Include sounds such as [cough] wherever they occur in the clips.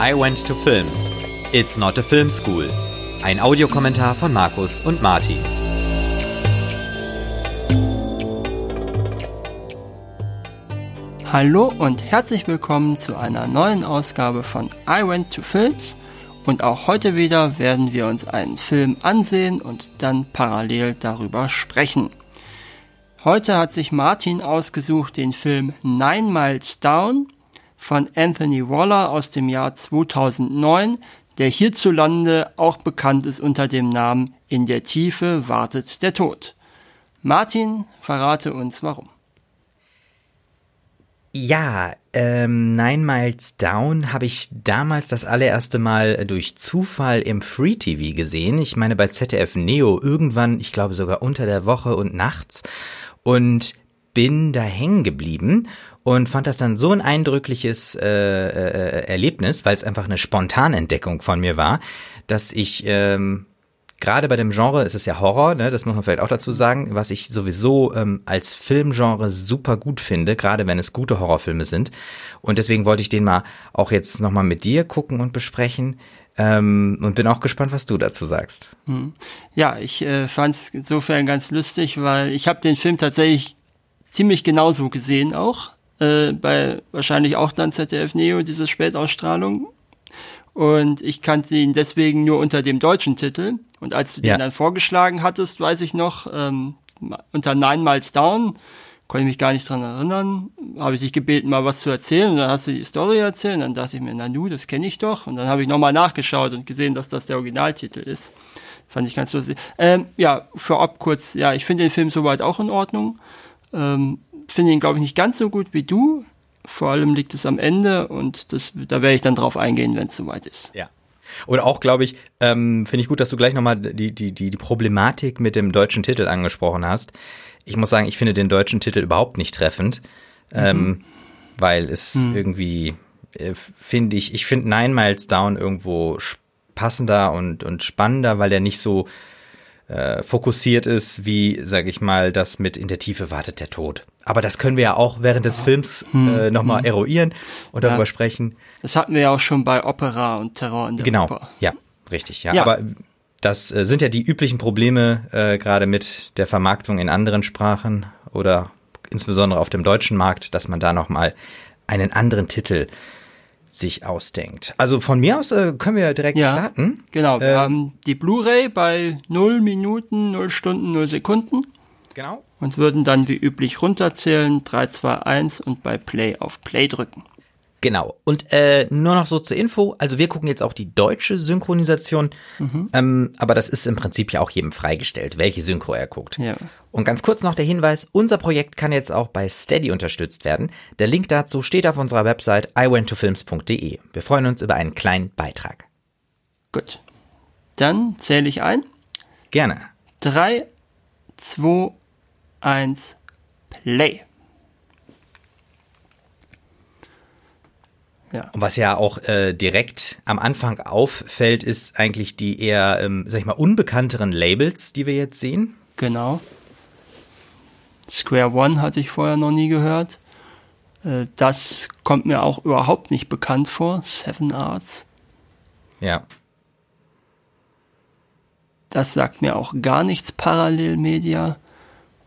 I Went to Films. It's not a film school. Ein Audiokommentar von Markus und Martin. Hallo und herzlich willkommen zu einer neuen Ausgabe von I Went to Films. Und auch heute wieder werden wir uns einen Film ansehen und dann parallel darüber sprechen. Heute hat sich Martin ausgesucht den Film Nine Miles Down von Anthony Waller aus dem Jahr 2009, der hierzulande auch bekannt ist unter dem Namen In der Tiefe wartet der Tod. Martin, verrate uns warum. Ja, ähm, Nine Miles Down habe ich damals das allererste Mal durch Zufall im Free TV gesehen. Ich meine bei ZDF Neo irgendwann, ich glaube sogar unter der Woche und nachts und bin da hängen geblieben und fand das dann so ein eindrückliches äh, äh, Erlebnis, weil es einfach eine spontane Entdeckung von mir war, dass ich ähm, gerade bei dem Genre, es ist ja Horror, ne, das muss man vielleicht auch dazu sagen, was ich sowieso ähm, als Filmgenre super gut finde, gerade wenn es gute Horrorfilme sind. Und deswegen wollte ich den mal auch jetzt nochmal mit dir gucken und besprechen. Ähm, und bin auch gespannt, was du dazu sagst. Hm. Ja, ich äh, fand es insofern ganz lustig, weil ich habe den Film tatsächlich ziemlich genauso gesehen auch. Äh, bei wahrscheinlich auch dann ZDF Neo, diese Spätausstrahlung. Und ich kannte ihn deswegen nur unter dem deutschen Titel. Und als du ja. den dann vorgeschlagen hattest, weiß ich noch, ähm, unter Nine Miles Down, konnte ich mich gar nicht dran erinnern, habe ich dich gebeten, mal was zu erzählen. Und dann hast du die Story erzählt. Und dann dachte ich mir, na nu, das kenne ich doch. Und dann habe ich nochmal nachgeschaut und gesehen, dass das der Originaltitel ist. Fand ich ganz lustig. Ähm, ja, vorab kurz, ja, ich finde den Film soweit auch in Ordnung. Ähm, finde ihn, glaube ich, nicht ganz so gut wie du. Vor allem liegt es am Ende und das, da werde ich dann drauf eingehen, wenn es soweit ist. Ja. Und auch, glaube ich, ähm, finde ich gut, dass du gleich nochmal die, die, die, die Problematik mit dem deutschen Titel angesprochen hast. Ich muss sagen, ich finde den deutschen Titel überhaupt nicht treffend, mhm. ähm, weil es mhm. irgendwie, äh, finde ich, ich finde Nine Miles Down irgendwo passender und, und spannender, weil er nicht so äh, fokussiert ist, wie, sage ich mal, das mit In der Tiefe wartet der Tod. Aber das können wir ja auch während des Films hm, äh, nochmal hm. eruieren und darüber ja. sprechen. Das hatten wir ja auch schon bei Opera und Terror in der genau. Oper. Ja, richtig. Ja, ja. aber das äh, sind ja die üblichen Probleme äh, gerade mit der Vermarktung in anderen Sprachen oder insbesondere auf dem deutschen Markt, dass man da nochmal einen anderen Titel sich ausdenkt. Also von mir aus äh, können wir direkt ja, starten. Genau, wir ähm, haben die Blu-ray bei 0 Minuten, 0 Stunden, 0 Sekunden. Genau. Und würden dann wie üblich runterzählen, 3, 2, 1 und bei Play auf Play drücken. Genau. Und äh, nur noch so zur Info, also wir gucken jetzt auch die deutsche Synchronisation, mhm. ähm, aber das ist im Prinzip ja auch jedem freigestellt, welche Synchro er guckt. Ja. Und ganz kurz noch der Hinweis, unser Projekt kann jetzt auch bei Steady unterstützt werden. Der Link dazu steht auf unserer Website iwenttofilms.de. Wir freuen uns über einen kleinen Beitrag. Gut. Dann zähle ich ein. Gerne. 3, 2, 1, Play. Ja. Und was ja auch äh, direkt am Anfang auffällt, ist eigentlich die eher, ähm, sag ich mal, unbekannteren Labels, die wir jetzt sehen. Genau. Square One hatte ich vorher noch nie gehört. Äh, das kommt mir auch überhaupt nicht bekannt vor. Seven Arts. Ja. Das sagt mir auch gar nichts Parallelmedia.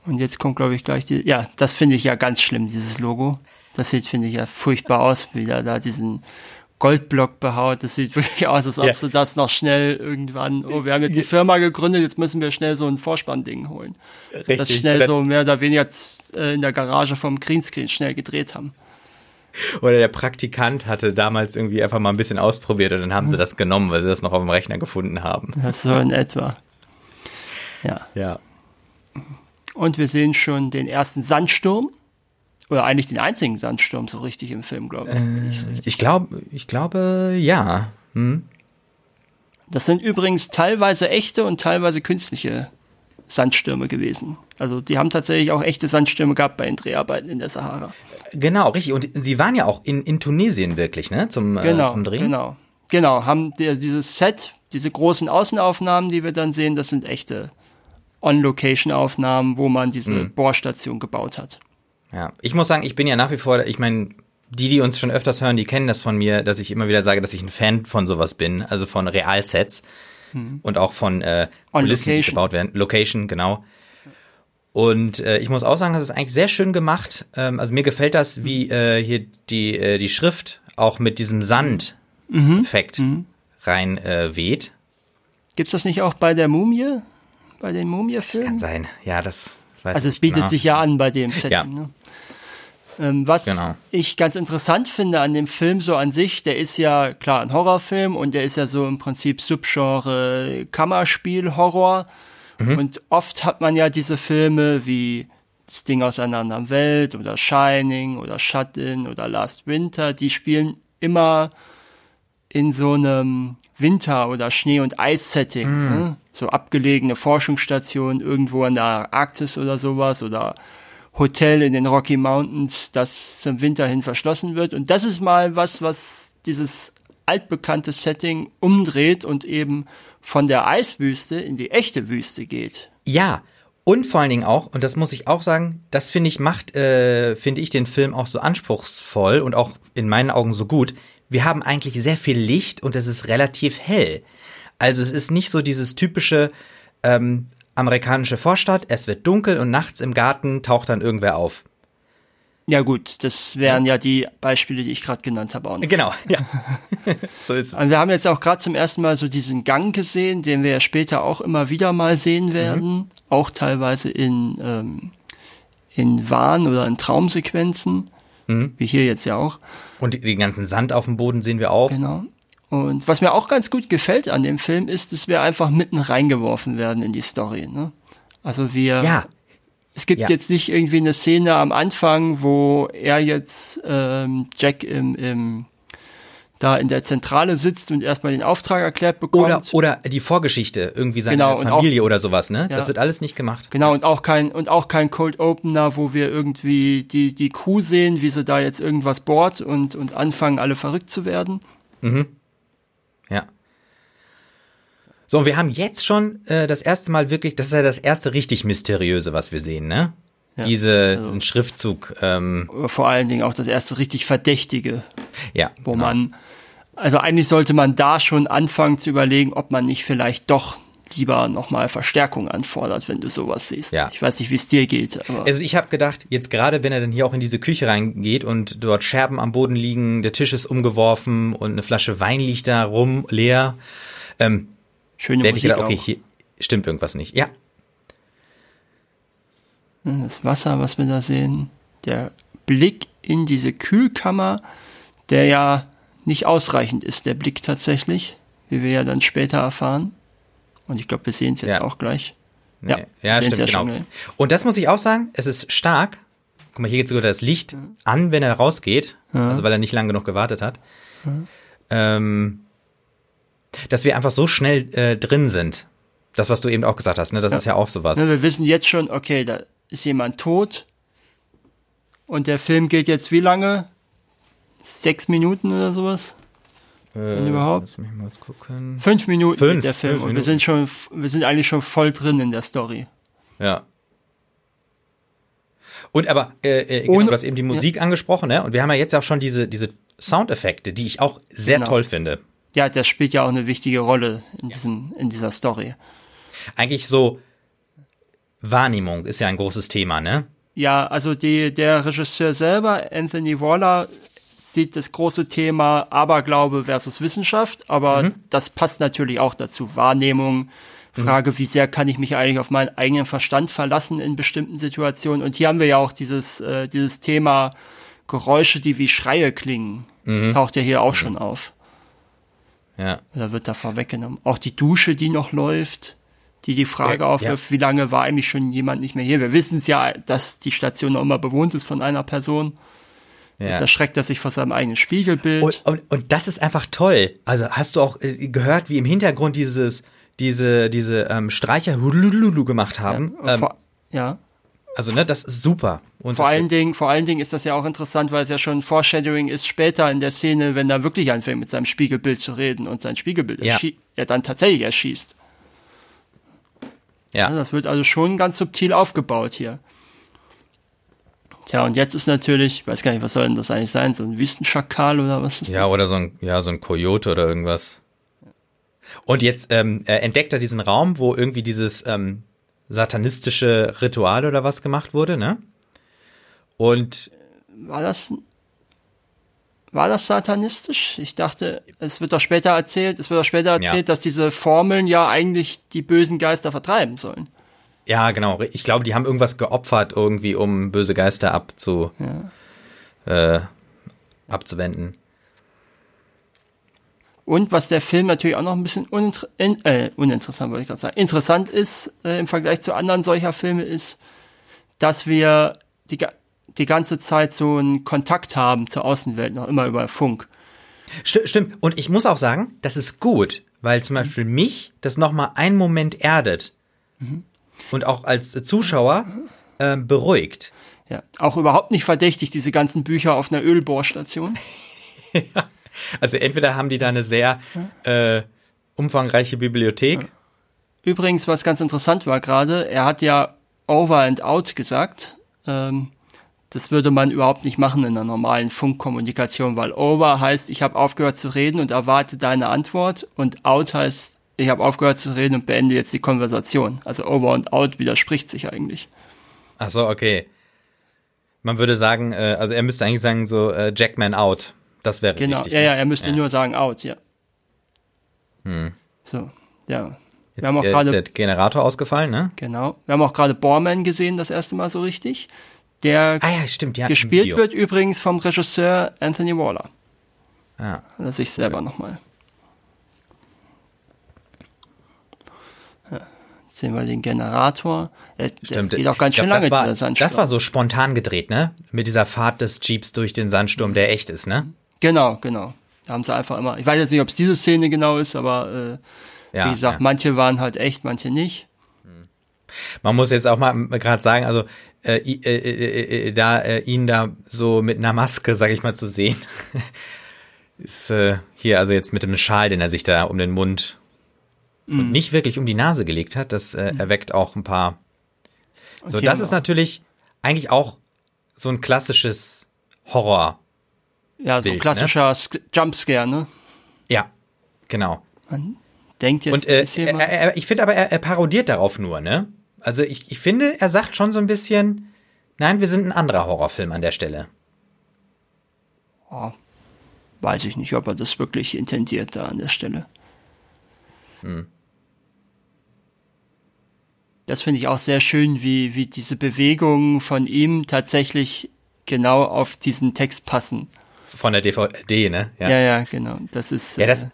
Und jetzt kommt, glaube ich, gleich die. Ja, das finde ich ja ganz schlimm, dieses Logo. Das sieht, finde ich, ja furchtbar aus, wie er da diesen Goldblock behaut. Das sieht [laughs] wirklich aus, als ob ja. sie das noch schnell irgendwann, oh, wir haben jetzt die Firma gegründet, jetzt müssen wir schnell so ein Vorspannding holen. Richtig. Das schnell so mehr oder weniger äh, in der Garage vom Greenscreen schnell gedreht haben. Oder der Praktikant hatte damals irgendwie einfach mal ein bisschen ausprobiert und dann haben sie hm. das genommen, weil sie das noch auf dem Rechner gefunden haben. Das so in etwa. Ja. Ja. Und wir sehen schon den ersten Sandsturm. Oder eigentlich den einzigen Sandsturm so richtig im Film, glaube ich. Äh, ich glaube, ich glaube, ja. Hm. Das sind übrigens teilweise echte und teilweise künstliche Sandstürme gewesen. Also die haben tatsächlich auch echte Sandstürme gehabt bei den Dreharbeiten in der Sahara. Genau, richtig. Und sie waren ja auch in, in Tunesien wirklich, ne? Zum, äh, genau, äh, zum Drehen. Genau. Genau, haben die, dieses Set, diese großen Außenaufnahmen, die wir dann sehen, das sind echte On-Location-Aufnahmen, wo man diese mhm. Bohrstation gebaut hat. Ja, ich muss sagen, ich bin ja nach wie vor, ich meine, die, die uns schon öfters hören, die kennen das von mir, dass ich immer wieder sage, dass ich ein Fan von sowas bin, also von Realsets hm. und auch von äh, Kulissen, die gebaut werden. Location, genau. Und äh, ich muss auch sagen, das ist eigentlich sehr schön gemacht. Ähm, also mir gefällt das, wie äh, hier die, äh, die Schrift auch mit diesem Sand-Effekt mhm. rein äh, weht. Gibt's das nicht auch bei der Mumie? Bei den Mumie-Filmen? Das kann sein, ja, das weiß Also es bietet genau. sich ja an bei dem Setting. Ja. Ne? Ähm, was genau. ich ganz interessant finde an dem Film so an sich, der ist ja klar ein Horrorfilm und der ist ja so im Prinzip Subgenre Kammerspiel-Horror. Mhm. Und oft hat man ja diese Filme wie das Ding aus einer anderen Welt oder Shining oder Shut-In oder Last Winter, die spielen immer in so einem Winter- oder Schnee- und Eis-Setting. Mm. Ne? So abgelegene Forschungsstationen irgendwo in der Arktis oder sowas oder Hotel in den Rocky Mountains, das zum Winter hin verschlossen wird. Und das ist mal was, was dieses altbekannte Setting umdreht und eben von der Eiswüste in die echte Wüste geht. Ja, und vor allen Dingen auch, und das muss ich auch sagen, das finde ich macht, äh, finde ich den Film auch so anspruchsvoll und auch in meinen Augen so gut. Wir haben eigentlich sehr viel Licht und es ist relativ hell. Also es ist nicht so dieses typische, ähm, amerikanische Vorstadt, es wird dunkel und nachts im Garten taucht dann irgendwer auf. Ja gut, das wären ja, die Beispiele, die ich gerade genannt habe auch. Noch. Genau, ja. [laughs] so ist es. Und wir haben jetzt auch gerade zum ersten Mal so diesen Gang gesehen, den wir ja später auch immer wieder mal sehen werden, mhm. auch teilweise in ähm, in Wahn- oder in Traumsequenzen, mhm. wie hier jetzt ja auch. Und den ganzen Sand auf dem Boden sehen wir auch. Genau. Und was mir auch ganz gut gefällt an dem Film ist, dass wir einfach mitten reingeworfen werden in die Story. Ne? Also wir. Ja. Es gibt ja. jetzt nicht irgendwie eine Szene am Anfang, wo er jetzt ähm, Jack im, im da in der Zentrale sitzt und erstmal den Auftrag erklärt bekommt. Oder, oder die Vorgeschichte, irgendwie seine genau, Familie auch, oder sowas, ne? Ja. Das wird alles nicht gemacht. Genau, und auch kein, und auch kein Cold Opener, wo wir irgendwie die, die Crew sehen, wie sie da jetzt irgendwas bohrt und, und anfangen, alle verrückt zu werden. Mhm. Ja. So, und wir haben jetzt schon äh, das erste Mal wirklich, das ist ja das erste richtig mysteriöse, was wir sehen, ne? Ja, Diese, also, diesen Schriftzug. Ähm, vor allen Dingen auch das erste richtig Verdächtige. Ja. Wo genau. man, also eigentlich sollte man da schon anfangen zu überlegen, ob man nicht vielleicht doch lieber nochmal Verstärkung anfordert, wenn du sowas siehst. Ja. Ich weiß nicht, wie es dir geht. also ich habe gedacht, jetzt gerade wenn er dann hier auch in diese Küche reingeht und dort Scherben am Boden liegen, der Tisch ist umgeworfen und eine Flasche Wein liegt da rum, leer. Ähm, Schöne Musik ich gedacht, okay, hier stimmt irgendwas nicht. Ja. Das Wasser, was wir da sehen, der Blick in diese Kühlkammer, der ja nicht ausreichend ist, der Blick tatsächlich, wie wir ja dann später erfahren. Und ich glaube, wir sehen es jetzt ja. auch gleich. Nee. Ja, ja stimmt, ja genau. Schon, Und das muss ich auch sagen, es ist stark. Guck mal, hier geht sogar das Licht mhm. an, wenn er rausgeht, also weil er nicht lang genug gewartet hat. Ähm, dass wir einfach so schnell äh, drin sind. Das, was du eben auch gesagt hast, ne? das ja. ist ja auch sowas. Ne, wir wissen jetzt schon, okay, da ist jemand tot. Und der Film geht jetzt wie lange? Sechs Minuten oder sowas? Wenn äh, überhaupt. Lass mich mal gucken. Fünf Minuten fünf, der Film und wir sind schon, wir sind eigentlich schon voll drin in der Story. Ja. Und aber äh, äh, genau, und, du hast eben die Musik ja. angesprochen, ne? Und wir haben ja jetzt auch schon diese diese Soundeffekte, die ich auch sehr genau. toll finde. Ja, der spielt ja auch eine wichtige Rolle in diesem in dieser Story. Eigentlich so Wahrnehmung ist ja ein großes Thema, ne? Ja, also die, der Regisseur selber, Anthony Waller, sieht das große Thema Aberglaube versus Wissenschaft, aber mhm. das passt natürlich auch dazu. Wahrnehmung, Frage, mhm. wie sehr kann ich mich eigentlich auf meinen eigenen Verstand verlassen in bestimmten Situationen? Und hier haben wir ja auch dieses, äh, dieses Thema Geräusche, die wie Schreie klingen, mhm. taucht ja hier auch mhm. schon auf. Ja. Da wird da vorweggenommen. Auch die Dusche, die noch läuft, die die Frage ja, aufwirft, ja. wie lange war eigentlich schon jemand nicht mehr hier? Wir wissen es ja, dass die Station noch immer bewohnt ist von einer Person. Ja. Jetzt erschreckt er sich vor seinem eigenen Spiegelbild. Und, und, und das ist einfach toll. Also hast du auch äh, gehört, wie im Hintergrund dieses, diese, diese ähm, Streicher Hulululu gemacht haben? Ja. Ähm, vor, ja. Also, ne, das ist super. Vor allen Dingen, vor allen Dingen ist das ja auch interessant, weil es ja schon Foreshadowing ist später in der Szene, wenn er wirklich anfängt mit seinem Spiegelbild zu reden und sein Spiegelbild ja. er dann tatsächlich erschießt. Ja. ja. Das wird also schon ganz subtil aufgebaut hier. Tja, und jetzt ist natürlich, ich weiß gar nicht, was soll denn das eigentlich sein? So ein Wüstenschakal oder was ist Ja, das? oder so ein, ja, so ein Coyote oder irgendwas. Und jetzt ähm, entdeckt er diesen Raum, wo irgendwie dieses ähm, satanistische Ritual oder was gemacht wurde, ne? Und War das, war das satanistisch? Ich dachte, es wird doch später erzählt, es wird doch später erzählt, Ja. dass diese Formeln ja eigentlich die bösen Geister vertreiben sollen. ja, genau, ich glaube, die haben irgendwas geopfert, irgendwie, um böse Geister abzu, äh, abzuwenden. Und was der Film natürlich auch noch ein bisschen uninter in, äh, uninteressant, wollte ich gerade sagen, interessant ist äh, im Vergleich zu anderen solcher Filme ist, dass wir die, die ganze Zeit so einen Kontakt haben zur Außenwelt, noch immer über Funk. Sti- Stimmt, und ich muss auch sagen, das ist gut, weil zum Beispiel mich das nochmal einen Moment erdet und auch als Zuschauer ähm, beruhigt. Ja, auch überhaupt nicht verdächtig, diese ganzen Bücher auf einer Ölbohrstation. [laughs] Also entweder haben die da eine sehr äh, umfangreiche Bibliothek. Übrigens, was ganz interessant war gerade, er hat ja over and out gesagt. Ähm, das würde man überhaupt nicht machen in einer normalen Funkkommunikation, weil over heißt, ich habe aufgehört zu reden und erwarte deine Antwort und out heißt, ich habe aufgehört zu reden und beende jetzt die Konversation. Also over und out widerspricht sich eigentlich. Ach so, okay. Man würde sagen, äh, also er müsste eigentlich sagen so äh, Jackman out. Das wäre Genau, richtig. ja, ne? ja, er müsste Ja. nur sagen out, ja. So, ja. Jetzt wir haben auch ist gerade der Generator ausgefallen, ne? Genau. Wir haben auch gerade Borman gesehen, das erste Mal so richtig. Der Ah ja, stimmt, ja. gespielt wird übrigens vom Regisseur Anthony Waller. Ah. Also ich selber nochmal. Ja, jetzt sehen wir den Generator. Der, der Stimmt. geht auch ganz schön glaub, lange, das war, Sandsturm. das war so spontan gedreht, ne? Mit dieser Fahrt des Jeeps durch den Sandsturm, der echt ist, ne? Genau, genau. Da haben sie einfach immer. Ich weiß jetzt nicht, ob es diese Szene genau ist, aber äh, Ja, wie gesagt, ja. manche waren halt echt, manche nicht. Man muss jetzt auch mal gerade sagen, also äh, i- äh, äh, äh, da äh, ihn da so mit einer Maske, sag ich mal, zu sehen, [laughs] ist äh, hier also jetzt mit dem Schal, den er sich da um den Mund Mhm. und nicht wirklich um die Nase gelegt hat, das äh, erweckt auch ein paar. So, Okay, das ist natürlich eigentlich auch so ein klassisches Horror. Ja, so ein klassischer Sk- Jumpscare, ne? Ja, genau. Denkt jetzt, Und äh, er, er, ich finde aber, er, er parodiert darauf nur, ne? Also ich, ich finde, er sagt schon so ein bisschen, nein, wir sind ein anderer Horrorfilm an der Stelle. Oh, weiß ich nicht, ob er das wirklich intendiert da an der Stelle. Hm. Das finde ich auch sehr schön, wie, wie diese Bewegungen von ihm tatsächlich genau auf diesen Text passen. Von der DVD, ne? Ja, ja, genau. Das ist, Ja, das, äh,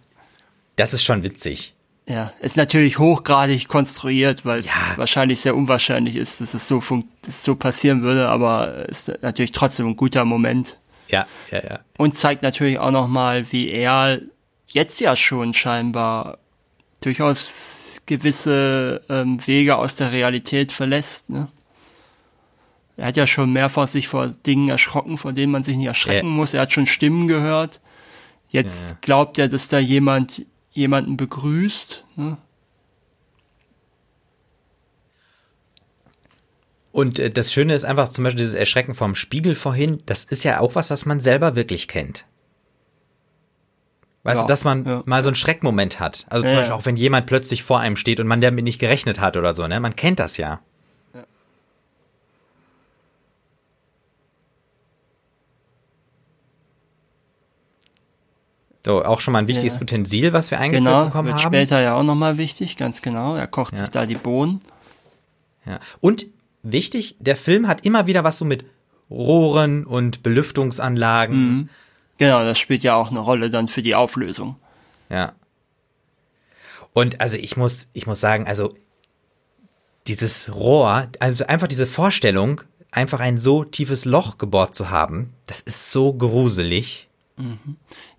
das ist schon witzig. Ja, ist natürlich hochgradig konstruiert, weil es Ja. wahrscheinlich sehr unwahrscheinlich ist, dass es so, fun- dass es so passieren würde, aber ist natürlich trotzdem ein guter Moment. Ja, ja, ja. Und zeigt natürlich auch nochmal, wie er jetzt ja schon scheinbar durchaus gewisse ähm, Wege aus der Realität verlässt. Ne? Er hat ja schon mehrfach sich vor Dingen erschrocken, vor denen man sich nicht erschrecken Ja. muss. Er hat schon Stimmen gehört. Jetzt Ja. glaubt er, dass da jemand jemanden begrüßt. Ne? Und äh, das Schöne ist einfach zum Beispiel dieses Erschrecken vom Spiegel vorhin, das ist ja auch was, was man selber wirklich kennt. Weißt Ja, du, dass man ja. mal so einen Schreckmoment hat. Also zum Ja, Beispiel auch wenn jemand plötzlich vor einem steht und man damit nicht gerechnet hat oder so, ne? Man kennt das ja. So, auch schon mal ein wichtiges Ja. Utensil, was wir eingeführt Genau, bekommen wird haben. später ja auch nochmal wichtig, ganz genau. Er kocht Ja. sich da die Bohnen. Ja. Und wichtig, der Film hat immer wieder was so mit Rohren und Belüftungsanlagen. Genau, das spielt ja auch eine Rolle dann für die Auflösung. Ja. Und also ich muss, ich muss sagen, also dieses Rohr, also einfach diese Vorstellung, einfach ein so tiefes Loch gebohrt zu haben, das ist so gruselig.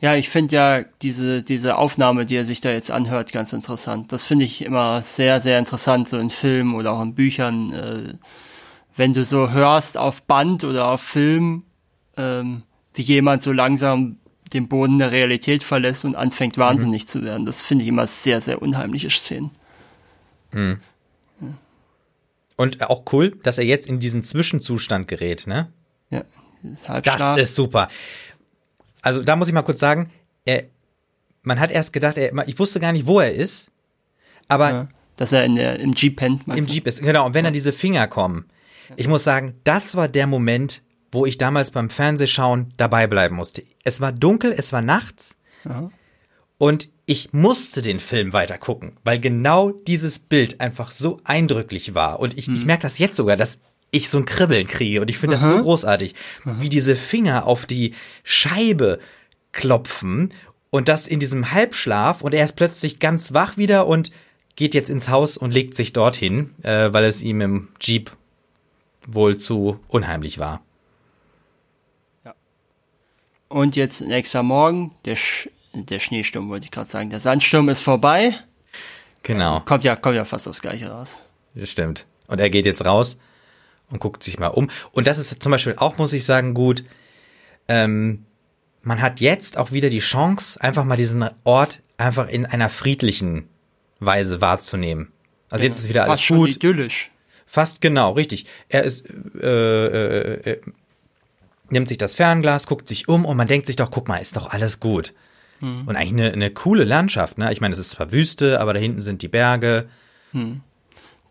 Ja, ich finde ja diese, diese Aufnahme, die er sich da jetzt anhört, ganz interessant. Das finde ich immer sehr, sehr interessant, so in Filmen oder auch in Büchern. Äh, wenn du so hörst auf Band oder auf Film, ähm, wie jemand so langsam den Boden der Realität verlässt und anfängt wahnsinnig zu werden. Das finde ich immer sehr, sehr unheimliche Szenen. Und auch cool, dass er jetzt in diesen Zwischenzustand gerät, ne? Ja, das ist super. Also da muss ich mal kurz sagen, er, man hat erst gedacht, er, ich wusste gar nicht, wo er ist, aber ja, dass er in der, im Jeep pennt. Im Jeep ist, genau. Und wenn dann diese Finger kommen, ich muss sagen, das war der Moment, wo ich damals beim Fernsehschauen dabei bleiben musste. Es war dunkel, es war nachts Aha. und ich musste den Film weiter gucken, weil genau dieses Bild einfach so eindrücklich war. Und ich, hm. ich merke das jetzt sogar, dass ich so ein Kribbeln kriege und ich finde das so großartig, Aha. wie diese Finger auf die Scheibe klopfen und das in diesem Halbschlaf und er ist plötzlich ganz wach wieder und geht jetzt ins Haus und legt sich dorthin, äh, weil es ihm im Jeep wohl zu unheimlich war. Ja. Und jetzt nächster Morgen, der, Sch der Schneesturm wollte ich gerade sagen, der Sandsturm ist vorbei. Genau. Kommt ja, kommt ja fast aufs Gleiche raus. Das stimmt. Und er geht jetzt raus und guckt sich mal um. Und das ist zum Beispiel auch, muss ich sagen, gut. Ähm, man hat jetzt auch wieder die Chance, einfach mal diesen Ort einfach in einer friedlichen Weise wahrzunehmen. Also ja, jetzt ist wieder alles fast gut. Schon idyllisch. Fast genau, richtig. Er ist, äh, äh, äh, nimmt sich das Fernglas, guckt sich um und man denkt sich doch, guck mal, ist doch alles gut. Hm. Und eigentlich eine, eine coole Landschaft, ne? Ich meine, es ist zwar Wüste, aber da hinten sind die Berge. Hm.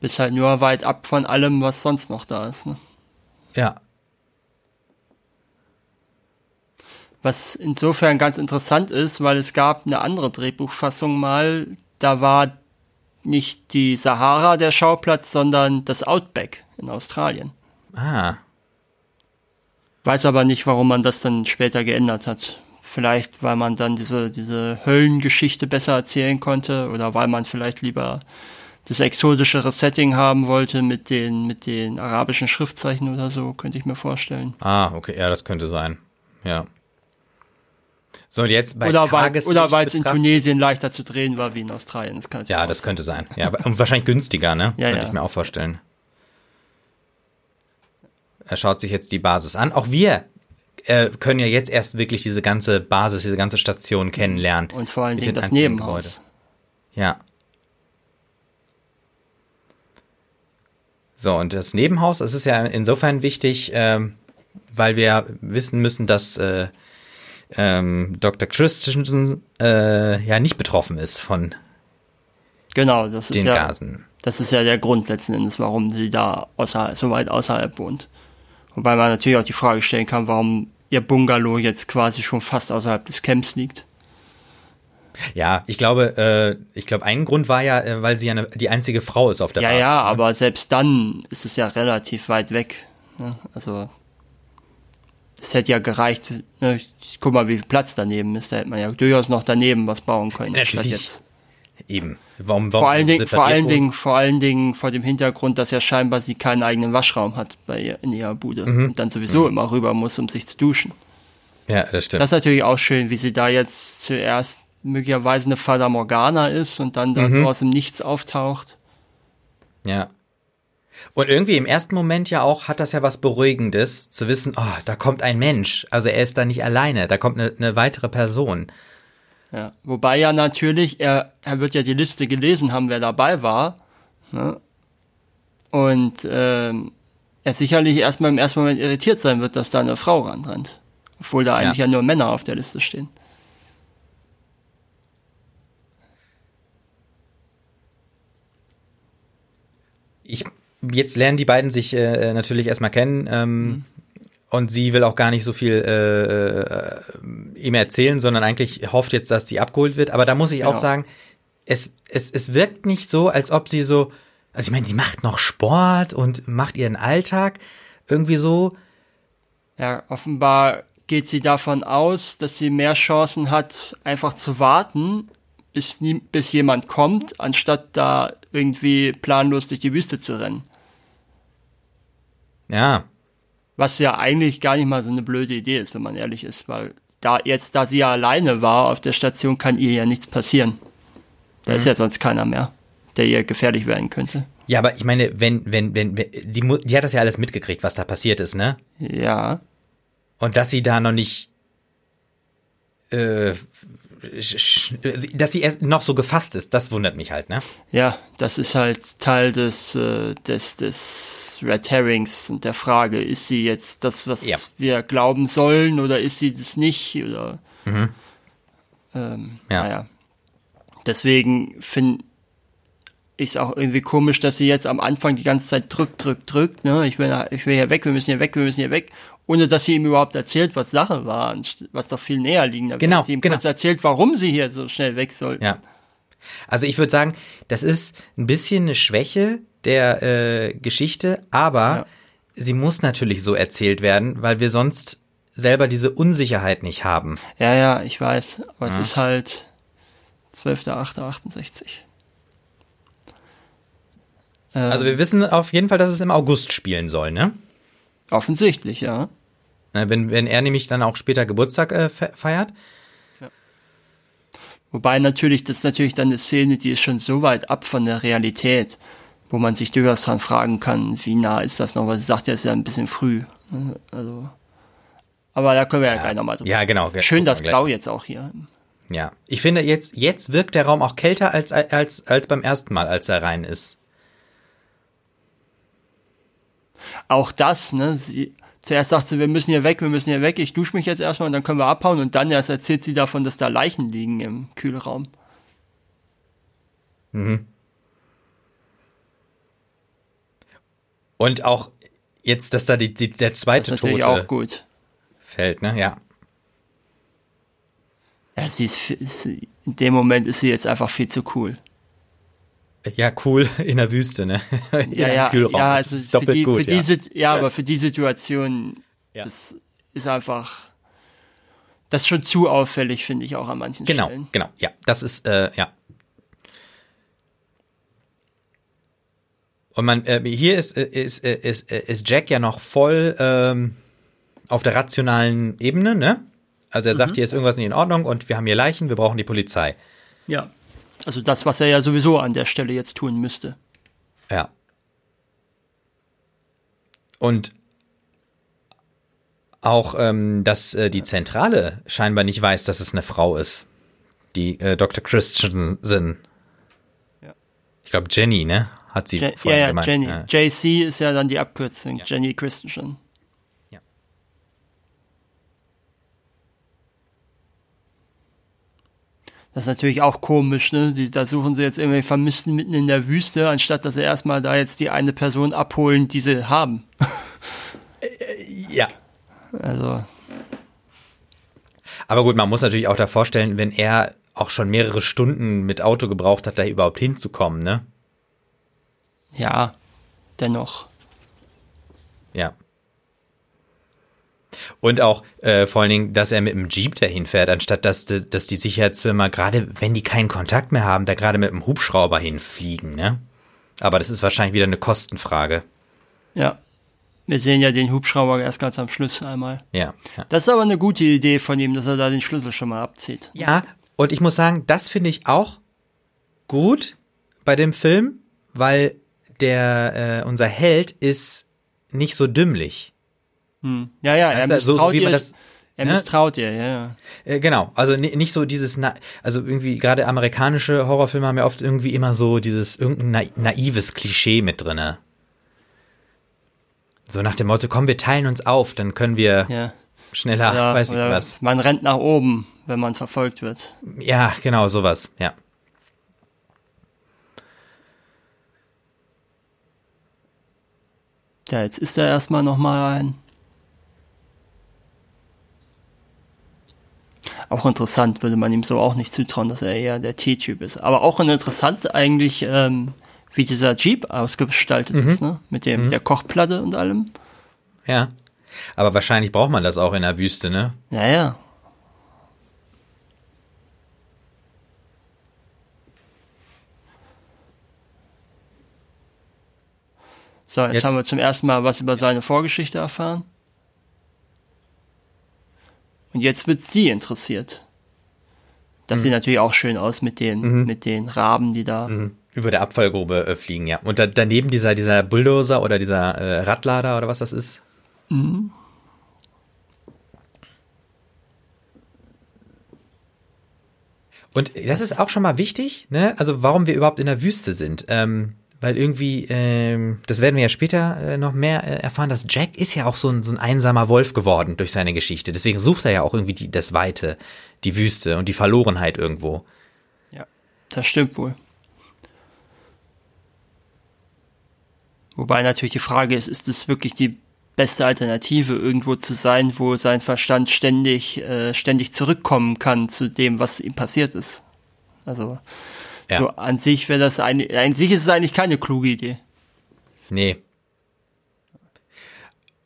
Bist halt nur weit ab von allem, was sonst noch da ist, ne? Ja. Was insofern ganz interessant ist, weil es gab eine andere Drehbuchfassung mal, da war nicht die Sahara der Schauplatz, sondern das Outback in Australien. Ah. Weiß aber nicht, warum man das dann später geändert hat. Vielleicht, weil man dann diese, diese Höllengeschichte besser erzählen konnte oder weil man vielleicht lieber das exotischere Setting haben wollte mit den, mit den arabischen Schriftzeichen oder so, könnte ich mir vorstellen. Ah, okay, ja, das könnte sein. Ja. So, und jetzt bei oder weil, oder weil es in Tunesien leichter zu drehen war wie in Australien. Das kann ja, das sein. könnte sein. Ja, und wahrscheinlich günstiger, ne? [laughs] Ja, Könnte ja. ich mir auch vorstellen. Er schaut sich jetzt die Basis an. Auch wir äh, können ja jetzt erst wirklich diese ganze Basis, diese ganze Station kennenlernen. Und vor allen Dingen das Nebenhaus. Ja. So, und das Nebenhaus, das ist ja insofern wichtig, ähm, weil wir wissen müssen, dass äh, ähm, Dr. Christensen äh, ja nicht betroffen ist von genau, das den ist ja, Gasen. Das ist ja der Grund letzten Endes, warum sie da außerhalb, so weit außerhalb wohnt. Wobei man natürlich auch die Frage stellen kann, warum ihr Bungalow jetzt quasi schon fast außerhalb des Camps liegt. Ja, ich glaube, äh, ich glaube, ein Grund war ja, äh, weil sie ja eine, die einzige Frau ist auf der ja, Basis. Ja, ja, ne? aber selbst dann ist es ja relativ weit weg. Ne? Also es hätte ja gereicht, ne, ich guck mal, wie viel Platz daneben ist. Da hätte man ja durchaus noch daneben was bauen können. Natürlich. Jetzt. Eben. Warum, warum vor, allen Dingen, vor allen Dingen, vor allen Dingen vor dem Hintergrund, dass ja scheinbar sie keinen eigenen Waschraum hat bei ihr, in ihrer Bude mhm. und dann sowieso mhm. immer rüber muss, um sich zu duschen. Ja, das stimmt. Das ist natürlich auch schön, wie sie da jetzt zuerst möglicherweise eine Fada Morgana ist und dann da mhm. so aus dem Nichts auftaucht. Ja. Und irgendwie im ersten Moment ja auch hat das ja was Beruhigendes, zu wissen, oh, da kommt ein Mensch. Also er ist da nicht alleine, da kommt eine, eine weitere Person. Ja, wobei ja natürlich, er, er wird ja die Liste gelesen haben, wer dabei war. Ne? Und ähm, er sicherlich erstmal im ersten Moment irritiert sein wird, dass da eine Frau ranrennt. Obwohl da eigentlich ja, ja nur Männer auf der Liste stehen. Ich jetzt lernen die beiden sich äh, natürlich erstmal kennen. Ähm, mhm. Und sie will auch gar nicht so viel äh, äh, ihm erzählen, sondern eigentlich hofft jetzt, dass sie abgeholt wird. Aber da muss ich genau. auch sagen, es, es, es wirkt nicht so, als ob sie so, also ich meine, sie macht noch Sport und macht ihren Alltag irgendwie so. Ja, offenbar geht sie davon aus, dass sie mehr Chancen hat, einfach zu warten, bis, nie, bis jemand kommt, anstatt da irgendwie planlos durch die Wüste zu rennen. Ja. Was ja eigentlich gar nicht mal so eine blöde Idee ist, wenn man ehrlich ist, weil da jetzt, da sie ja alleine war auf der Station, kann ihr ja nichts passieren. Da mhm. ist ja sonst keiner mehr, der ihr gefährlich werden könnte. Ja, aber ich meine, wenn, wenn, wenn, wenn die, die hat das ja alles mitgekriegt, was da passiert ist, ne? Ja. Und dass sie da noch nicht, äh, dass sie erst noch so gefasst ist, das wundert mich halt, ne? Ja, das ist halt Teil des, äh, des, des Red Herrings und der Frage, ist sie jetzt das, was ja. wir glauben sollen oder ist sie das nicht? Oder mhm. ähm, ja. naja. Deswegen finde es auch irgendwie komisch, dass sie jetzt am Anfang die ganze Zeit drückt, drückt, drückt, ne? Ich will, ich will hier weg, wir müssen hier weg, wir müssen hier weg ohne dass sie ihm überhaupt erzählt, was Sache war, was doch viel näher liegen. Da genau, sie ihm genau. kurz erzählt, warum sie hier so schnell weg soll. Ja. Also ich würde sagen, das ist ein bisschen eine Schwäche der äh, Geschichte, aber ja. sie muss natürlich so erzählt werden, weil wir sonst selber diese Unsicherheit nicht haben. Ja, ja, ich weiß, aber ja. es ist halt 12.08.68. Also wir wissen auf jeden Fall, dass es im August spielen soll, ne? Offensichtlich, ja. Wenn, wenn er nämlich dann auch später Geburtstag äh, feiert. Ja. Wobei natürlich, das ist natürlich dann eine Szene, die ist schon so weit ab von der Realität, wo man sich durchaus dran fragen kann, wie nah ist das noch, weil sie sagt ja, es ist ja ein bisschen früh. Ne? Also, aber da können wir ja, ja gleich nochmal drüber. Ja, genau. Schön das Blau jetzt auch hier. Ja, ich finde jetzt, jetzt wirkt der Raum auch kälter als, als, als beim ersten Mal, als er rein ist. Auch das, ne, sie, zuerst sagt sie, wir müssen hier weg, wir müssen hier weg, ich dusche mich jetzt erstmal und dann können wir abhauen und dann erst erzählt sie davon, dass da Leichen liegen im Kühlraum. Mhm. Und auch jetzt, dass da die, die der zweite das ist Tote auch gut. fällt, ne? Ja. Ja, sie ist, in dem Moment ist sie jetzt einfach viel zu cool. Ja, cool [laughs] in der Wüste, ne? ja, ja, Kühlraum. ja, also ist doppelt die, gut. ja. Diese, ja, aber für die [laughs] Situation, ja. das ist einfach, das ist schon zu auffällig, finde ich auch an manchen genau, Stellen. Genau, genau, ja, das ist, äh, ja. Und man, äh, hier ist, äh, ist, äh, ist, äh, ist Jack ja noch voll ähm, auf der rationalen Ebene, ne? Also er sagt, mhm. hier ist irgendwas nicht in Ordnung und wir haben hier Leichen, wir brauchen die Polizei. Ja. Also das, was er ja sowieso an der Stelle jetzt tun müsste. Ja. Und auch, ähm, dass äh, die Zentrale scheinbar nicht weiß, dass es eine Frau ist. Die äh, Dr. Christensen. Ja. Ich glaube, Jenny, ne? Hat sie Je vorhin ja, ja, gemeint. Jenny. Ja. JC ist ja dann die Abkürzung. Ja. Jenny Christensen. Das ist natürlich auch komisch, ne? Die, da suchen sie jetzt irgendwie Vermissten mitten in der Wüste, anstatt dass sie erstmal da jetzt die eine Person abholen, die sie haben. [laughs] Äh, ja. Also. Aber gut, man muss natürlich auch da vorstellen, wenn er auch schon mehrere Stunden mit Auto gebraucht hat, da überhaupt hinzukommen, ne? Ja, dennoch. Ja. Und auch äh, vor allen Dingen, dass er mit dem Jeep dahin fährt, anstatt dass, dass die Sicherheitsfirma, gerade wenn die keinen Kontakt mehr haben, da gerade mit dem Hubschrauber hinfliegen, ne? Aber das ist wahrscheinlich wieder eine Kostenfrage. Ja. Wir sehen ja den Hubschrauber erst ganz am Schluss einmal. Ja, ja. Das ist aber eine gute Idee von ihm, dass er da den Schlüssel schon mal abzieht. Ja, und ich muss sagen, das finde ich auch gut bei dem Film, weil der äh, unser Held ist nicht so dümmlich. Hm. Ja, ja, er misstraut so, so ihr, das, er ne? misstraut ihr, ja, ja. Äh, genau, also nicht so dieses, Na also irgendwie gerade amerikanische Horrorfilme haben ja oft irgendwie immer so dieses irgendein na naives Klischee mit drinne. So nach dem Motto, komm, wir teilen uns auf, dann können wir ja. schneller, oder, weiß ich was. Man rennt nach oben, wenn man verfolgt wird. Ja, genau, sowas, ja. Ja, jetzt ist er erstmal nochmal ein Auch interessant, würde man ihm so auch nicht zutrauen, dass er eher der T-Typ ist. Aber auch interessant eigentlich, ähm, wie dieser Jeep ausgestaltet mhm. ist, ne? Mit dem, mhm. der Kochplatte und allem. Ja. Aber wahrscheinlich braucht man das auch in der Wüste, ne? Ja, ja. So, jetzt, jetzt haben wir zum ersten Mal was über seine Vorgeschichte erfahren. Und jetzt wird sie interessiert. Das mhm. sieht natürlich auch schön aus mit den, mhm. mit den Raben, die da mhm. über der Abfallgrube äh, fliegen, ja. Und da, daneben dieser, dieser Bulldozer oder dieser äh, Radlader oder was das ist. Mhm. Und das ist auch schon mal wichtig, ne? Also warum wir überhaupt in der Wüste sind. Ähm, weil irgendwie, ähm, das werden wir ja später äh, noch mehr äh, erfahren, dass Jack ist ja auch so ein, so ein einsamer Wolf geworden durch seine Geschichte. Deswegen sucht er ja auch irgendwie die, das Weite, die Wüste und die Verlorenheit irgendwo. Ja, das stimmt wohl. Wobei natürlich die Frage ist, ist es wirklich die beste Alternative, irgendwo zu sein, wo sein Verstand ständig, äh, ständig zurückkommen kann zu dem, was ihm passiert ist. Also ja. so an sich wäre das eine, an sich ist es eigentlich keine kluge Idee. Nee.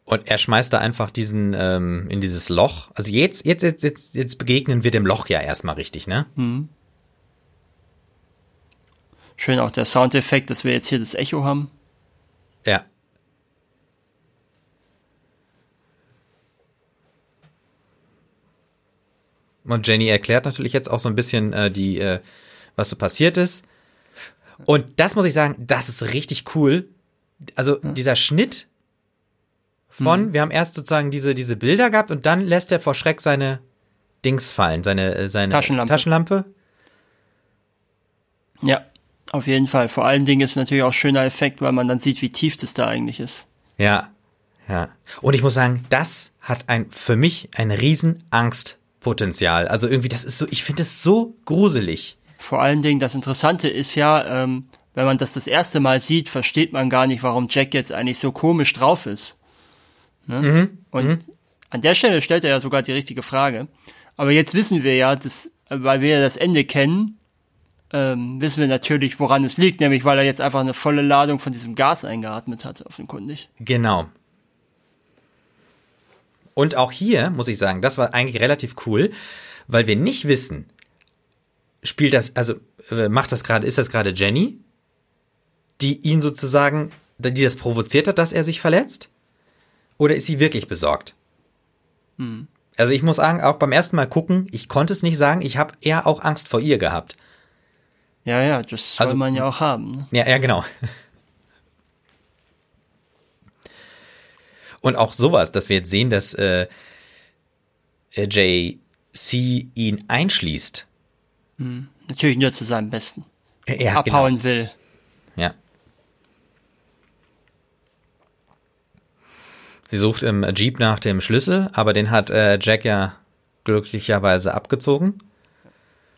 Und er schmeißt da einfach diesen ähm, in dieses Loch. Also jetzt, jetzt, jetzt, jetzt, jetzt begegnen wir dem Loch ja erstmal richtig, ne? Mhm. Schön auch der Soundeffekt, dass wir jetzt hier das Echo haben. Ja. Und Jenny erklärt natürlich jetzt auch so ein bisschen äh, die, äh, was so passiert ist. Und das muss ich sagen, das ist richtig cool. Also hm. dieser Schnitt von, hm. wir haben erst sozusagen diese, diese Bilder gehabt und dann lässt er vor Schreck seine Dings fallen, seine, äh, seine Taschenlampe. Taschenlampe. Ja, auf jeden Fall. Vor allen Dingen ist natürlich auch schöner Effekt, weil man dann sieht, wie tief das da eigentlich ist. Ja, ja. Und ich muss sagen, das hat ein, für mich ein riesen Angst Potenzial. Also irgendwie, das ist so, ich finde es so gruselig. Vor allen Dingen, das Interessante ist ja, ähm, wenn man das das erste Mal sieht, versteht man gar nicht, warum Jack jetzt eigentlich so komisch drauf ist. Ne? Mhm. Und mhm. an der Stelle stellt er ja sogar die richtige Frage. Aber jetzt wissen wir ja, dass, weil wir ja das Ende kennen, ähm, wissen wir natürlich, woran es liegt, nämlich weil er jetzt einfach eine volle Ladung von diesem Gas eingeatmet hat, offenkundig. Genau. Und auch hier muss ich sagen, das war eigentlich relativ cool, weil wir nicht wissen, spielt das, also äh, macht das gerade, ist das gerade Jenny, die ihn sozusagen, die das provoziert hat, dass er sich verletzt? Oder ist sie wirklich besorgt? Hm. Also ich muss sagen, auch beim ersten Mal gucken, ich konnte es nicht sagen, ich habe eher auch Angst vor ihr gehabt. Ja, ja, das soll also, man ja auch haben. Ne? Ja, ja, genau. Und auch sowas, dass wir jetzt sehen, dass äh, äh JC ihn einschließt. Hm. Natürlich nur zu seinem Besten. Ja, Abhauen genau. will. Ja. Sie sucht im Jeep nach dem Schlüssel, aber den hat äh, Jack ja glücklicherweise abgezogen.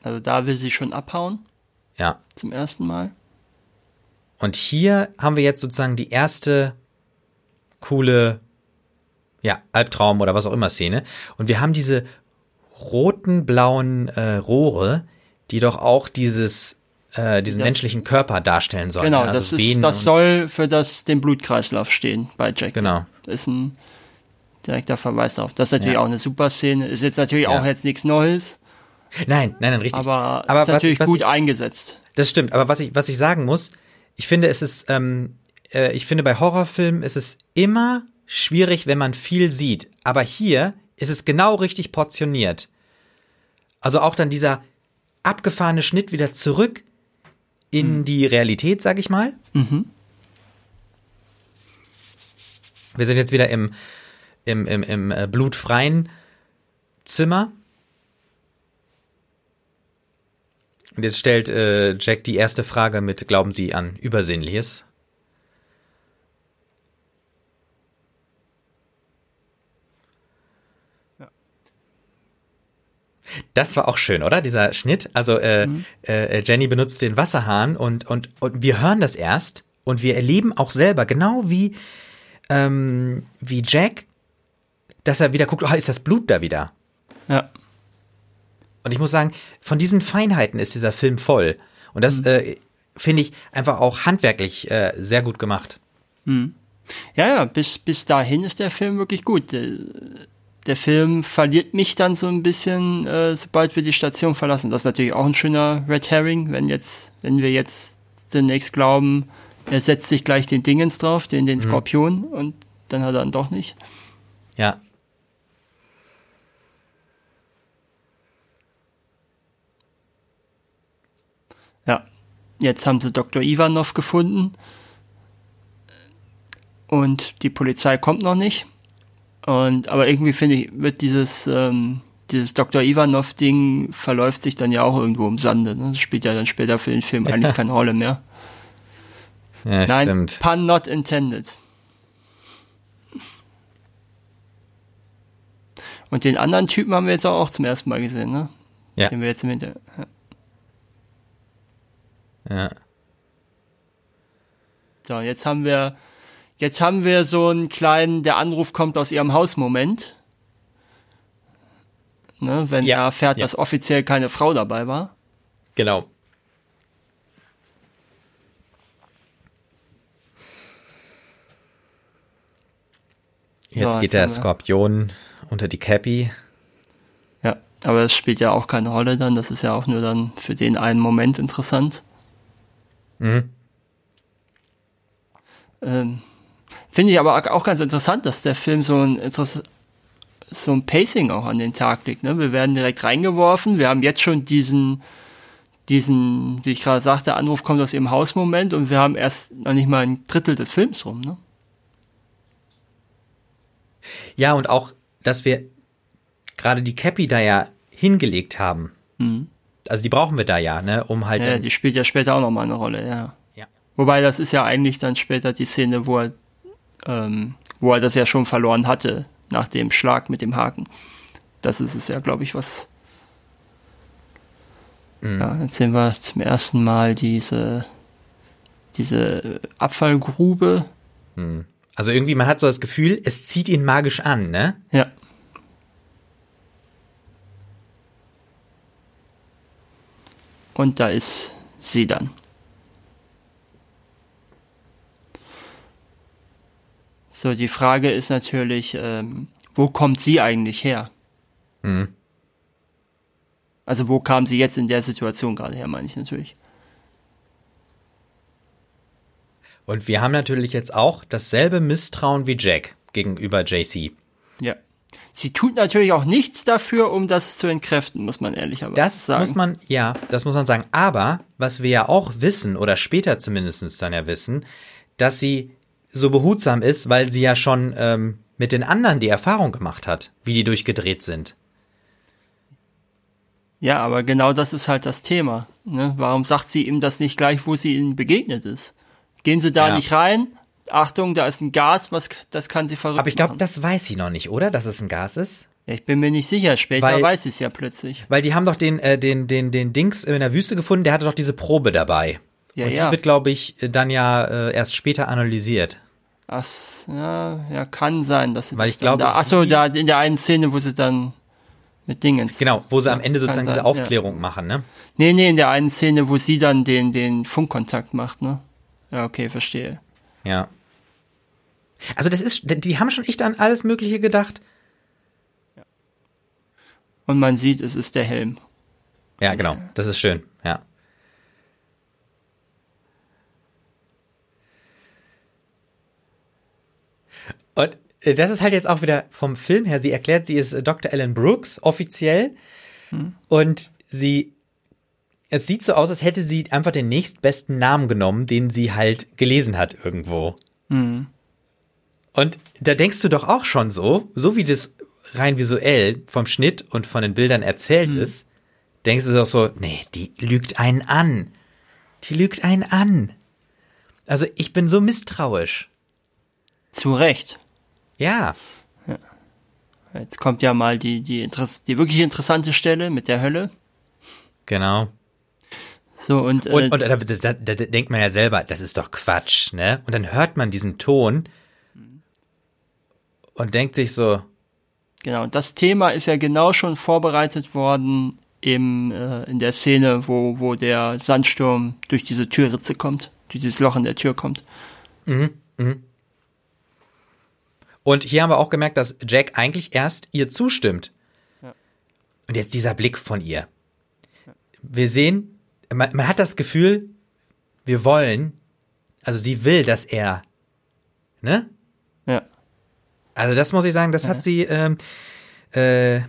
Also da will sie schon abhauen. Ja. Zum ersten Mal. Und hier haben wir jetzt sozusagen die erste coole ja, Albtraum oder was auch immer Szene. Und wir haben diese roten, blauen äh, Rohre, die doch auch dieses äh, diesen das, menschlichen Körper darstellen sollen. Genau, also das, ist, das soll für das den Blutkreislauf stehen bei Jack. Genau. Das ist ein direkter Verweis darauf. Das ist natürlich ja. auch eine super Szene. Ist jetzt natürlich ja. auch jetzt nichts Neues. Nein, nein, nein, richtig. Aber, aber ist natürlich was, gut eingesetzt. Das stimmt. Aber was ich, was ich sagen muss, ich finde, es ist, ähm, äh, ich finde, bei Horrorfilmen ist es immer schwierig, wenn man viel sieht. Aber hier ist es genau richtig portioniert. Also auch dann dieser abgefahrene Schnitt wieder zurück in mhm. die Realität, sag ich mal. Mhm. Wir sind jetzt wieder im, im, im, im äh, blutfreien Zimmer. Und jetzt stellt äh, Jack die erste Frage mit, glauben Sie an Übersinnliches? Das war auch schön, oder? Dieser Schnitt. Also äh, mhm. äh, Jenny benutzt den Wasserhahn und, und, und wir hören das erst und wir erleben auch selber, genau wie, ähm, wie Jack, dass er wieder guckt, oh, ist das Blut da wieder? Ja. Und ich muss sagen, von diesen Feinheiten ist dieser Film voll. Und das mhm. äh, finde ich einfach auch handwerklich äh, sehr gut gemacht. Mhm. Ja, ja, bis, bis dahin ist der Film wirklich gut. Der Film verliert mich dann so ein bisschen, äh, sobald wir die Station verlassen. Das ist natürlich auch ein schöner Red Herring, wenn jetzt, wenn wir jetzt zunächst glauben, er setzt sich gleich den Dingens drauf, den, den mhm. Skorpion, und dann hat er dann doch nicht. Ja. Ja, jetzt haben sie Dr. Ivanov gefunden und die Polizei kommt noch nicht. Und aber irgendwie finde ich, wird dieses, ähm, dieses Dr. Ivanov-Ding verläuft sich dann ja auch irgendwo im Sande. Ne? Das spielt ja dann später für den Film eigentlich keine Rolle mehr. Ja, Nein, stimmt. pun not intended. Und den anderen Typen haben wir jetzt auch zum ersten Mal gesehen, ne? Ja. Den wir jetzt im Hinter. Ja. Ja. So, jetzt haben wir, jetzt haben wir so einen kleinen, der Anruf kommt aus ihrem Haus-Moment. Ne, wenn Ja, er erfährt, ja. dass offiziell keine Frau dabei war. Genau. Jetzt So, geht jetzt der Skorpion unter die Cappy. Ja, aber das spielt ja auch keine Rolle dann. Das ist ja auch nur dann für den einen Moment interessant. Mhm. Ähm, Finde ich aber auch ganz interessant, dass der Film so ein, so ein Pacing auch an den Tag legt. Ne? Wir werden direkt reingeworfen. Wir haben jetzt schon diesen, diesen, wie ich gerade sagte, Anruf kommt aus ihrem Hausmoment und wir haben erst noch nicht mal ein Drittel des Films rum. Ne? Ja, und auch, dass wir gerade die Cappy da ja hingelegt haben. Also die brauchen wir da ja, ne, um halt. Mhm. Ja, die spielt ja später auch nochmal eine Rolle, ja. ja. Wobei das ist ja eigentlich dann später die Szene, wo er, ähm, wo er das ja schon verloren hatte, nach dem Schlag mit dem Haken. Das ist es ja, glaube ich, was. Ja, jetzt sehen wir zum ersten Mal diese, diese Abfallgrube. Also irgendwie, man hat so das Gefühl, es zieht ihn magisch an, ne? Ja. Und da ist sie dann. So, die Frage ist natürlich, ähm, wo kommt sie eigentlich her? Mhm. Also wo kam sie jetzt in der Situation gerade her, meine ich natürlich. Und wir haben natürlich jetzt auch dasselbe Misstrauen wie Jack gegenüber JC. Ja. Sie tut natürlich auch nichts dafür, um das zu entkräften, muss man ehrlicherweise Das sagen. muss man, ja, das muss man sagen. Aber was wir ja auch wissen, oder später zumindest dann ja wissen, dass sie so behutsam ist, weil sie ja schon ähm, mit den anderen die Erfahrung gemacht hat, wie die durchgedreht sind. Ja, aber genau das ist halt das Thema. Ne? Warum sagt sie ihm das nicht gleich, wo sie ihm begegnet ist? Gehen Sie da Ja. nicht rein? Achtung, da ist ein Gas, was, das kann sie verrückt Aber ich glaube, das weiß sie noch nicht, oder? Dass es ein Gas ist? Ich bin mir nicht sicher. Später Weil- weiß sie es ja plötzlich. Weil die haben doch den, äh, den, den, den Dings in der Wüste gefunden, der hatte doch diese Probe dabei. Ja, Und ja. die wird, glaube ich, dann ja äh, erst später analysiert. Ach, ja, ja, kann sein, dass sie Weil das ich glaube, da, es- ach so, da in der einen Szene, wo sie dann mit Dingens. Genau, wo sie am Ende sozusagen sein, diese Aufklärung machen, ne? Nee, nee, in der einen Szene, wo sie dann den, den Funkkontakt macht, ne? Ja, okay, verstehe. Ja. Also das ist, die haben schon echt an alles Mögliche gedacht. Und man sieht, es ist der Helm. Ja, genau. Das ist schön, ja. Und äh, das ist halt jetzt auch wieder vom Film her. Sie erklärt, sie ist äh, Dr. Ellen Brooks offiziell. Und sie, es sieht so aus, als hätte sie einfach den nächstbesten Namen genommen, den sie halt gelesen hat irgendwo. Und da denkst du doch auch schon so, so wie das rein visuell vom Schnitt und von den Bildern erzählt ist, denkst du doch so, nee, die lügt einen an. Die lügt einen an. Also ich bin so misstrauisch. Zu Recht. Ja. Jetzt kommt ja mal die, die, die wirklich interessante Stelle mit der Hölle. Genau. So, und, äh, Und, und da, da, da, denkt man ja selber, das ist doch Quatsch, ne? Und dann hört man diesen Ton und denkt sich so, genau, und das Thema ist ja genau schon vorbereitet worden im, äh, in der Szene, wo, wo der Sandsturm durch diese Türritze kommt, durch dieses Loch in der Tür kommt. Und hier haben wir auch gemerkt, dass Jack eigentlich erst ihr zustimmt. Ja. Und jetzt dieser Blick von ihr. Wir sehen, man, man hat das Gefühl, wir wollen, also sie will, dass er, ne? Ja. Also das muss ich sagen, das hat sie, ähm, äh,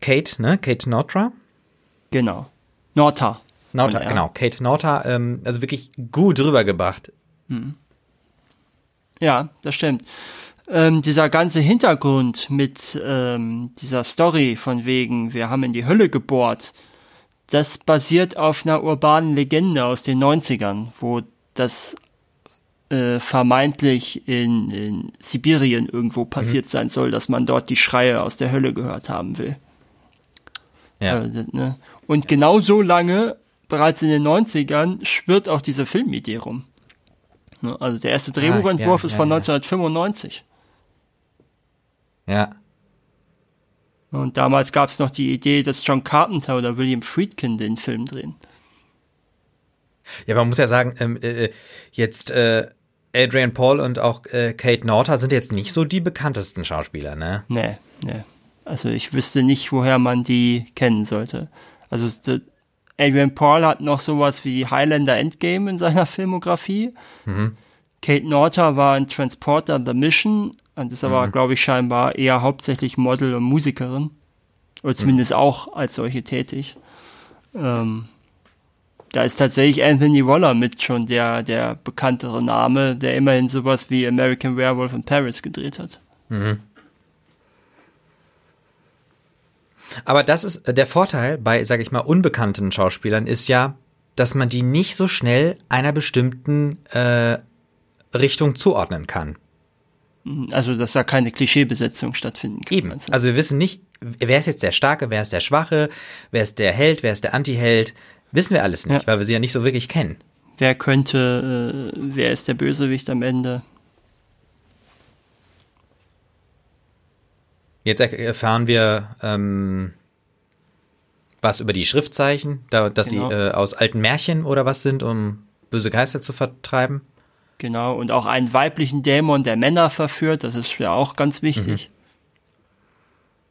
Kate, ne? Kate Nortra? Genau. Norta. Norta, genau. Kate Norta, ähm, also wirklich gut rübergebracht. Ja, das stimmt. Ähm, dieser ganze Hintergrund mit ähm, dieser Story von wegen, wir haben in die Hölle gebohrt, das basiert auf einer urbanen Legende aus den 90ern, wo das äh, vermeintlich in, in Sibirien irgendwo mhm. passiert mhm. sein soll, dass man dort die Schreie aus der Hölle gehört haben will. Ja. Äh, ne? Und ja. genau so lange, bereits in den 90ern, schwirrt auch diese Filmidee rum. Ne? Also der erste Drehbuchentwurf ah, ja, ist von 1995. Ja. Und damals gab es noch die Idee, dass John Carpenter oder William Friedkin den Film drehen. Ja, man muss ja sagen, ähm, äh, jetzt äh, Adrian Paul und auch äh, Kate Norter sind jetzt nicht so die bekanntesten Schauspieler, ne? Nee, nee. Also ich wüsste nicht, woher man die kennen sollte. Also Adrian Paul hat noch sowas wie Highlander Endgame in seiner Filmografie. Mhm. Kate Norter war in Transporter The Mission und ist aber, mhm. glaube ich, scheinbar eher hauptsächlich Model und Musikerin. Oder zumindest mhm. auch als solche tätig. Ähm, da ist tatsächlich Anthony Waller mit schon der, der bekanntere Name, der immerhin sowas wie American Werewolf in Paris gedreht hat. Mhm. Aber das ist äh, der Vorteil bei, sage ich mal, unbekannten Schauspielern ist ja, dass man die nicht so schnell einer bestimmten äh, Richtung zuordnen kann. Also, dass da keine Klischeebesetzung stattfinden kann. Eben. Also, wir wissen nicht, wer ist jetzt der Starke, wer ist der Schwache, wer ist der Held, wer ist der Anti-Held. Wissen wir alles nicht, ja. weil wir sie ja nicht so wirklich kennen. Wer könnte, äh, wer ist der Bösewicht am Ende? Jetzt erfahren wir ähm, was über die Schriftzeichen, da, dass genau. sie äh, aus alten Märchen oder was sind, um böse Geister zu vertreiben. Genau, und auch einen weiblichen Dämon, der Männer verführt, das ist ja auch ganz wichtig. Mhm.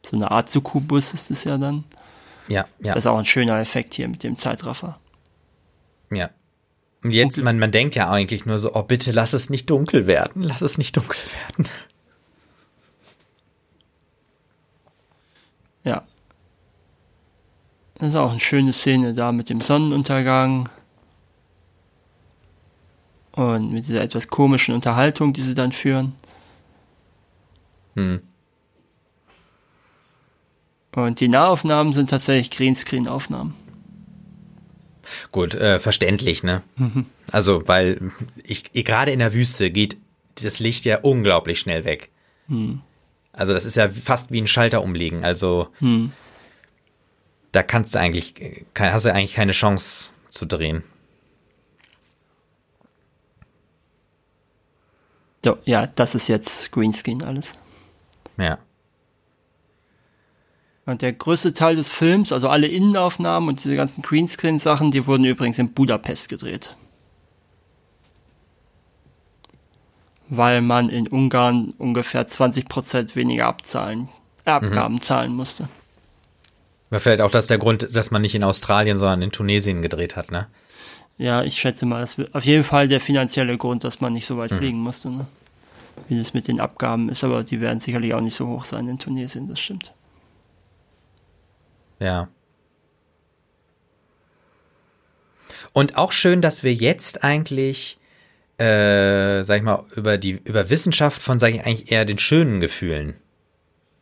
So eine Art Succubus ist es ja dann. Ja, ja. Das ist auch ein schöner Effekt hier mit dem Zeitraffer. Ja. Und jetzt, man, man denkt ja eigentlich nur so, oh bitte lass es nicht dunkel werden, lass es nicht dunkel werden. Ja. Das ist auch eine schöne Szene da mit dem Sonnenuntergang. Und mit dieser etwas komischen Unterhaltung, die sie dann führen. Hm. Und die Nahaufnahmen sind tatsächlich Greenscreen-Aufnahmen. Gut, äh, verständlich, ne? Mhm. Also, weil ich, gerade in der Wüste geht das Licht ja unglaublich schnell weg. Mhm. Also, das ist ja fast wie ein Schalter umlegen. Also, mhm. da kannst du eigentlich, hast du eigentlich keine Chance zu drehen. So, ja, das ist jetzt Greenscreen alles. Ja. Und der größte Teil des Films, also alle Innenaufnahmen und diese ganzen Greenscreen-Sachen, die wurden übrigens in Budapest gedreht. Weil man in Ungarn ungefähr 20% weniger abzahlen, äh, Abgaben mhm. zahlen musste. War vielleicht auch das der Grund, dass man nicht in Australien, sondern in Tunesien gedreht hat, ne? Ja, ich schätze mal, das wird auf jeden Fall der finanzielle Grund, dass man nicht so weit mhm. fliegen musste, ne? Wie das mit den Abgaben ist, aber die werden sicherlich auch nicht so hoch sein in Tunesien, das stimmt. Ja. Und auch schön, dass wir jetzt eigentlich, äh, sag ich mal, über die, über Wissenschaft von, sag ich eigentlich eher den schönen Gefühlen,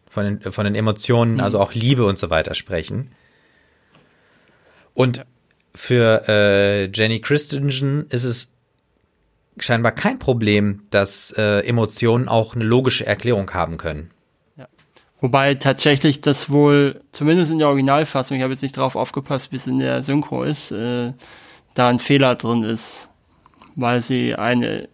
von den, von den Emotionen, mhm. also auch Liebe und so weiter sprechen. Und für äh, Jenny Christensen ist es scheinbar kein Problem, dass äh, Emotionen auch eine logische Erklärung haben können. Wobei tatsächlich das wohl, zumindest in der Originalfassung, ich habe jetzt nicht drauf aufgepasst, wie es in der Synchro ist, äh, da ein Fehler drin ist, weil sie eine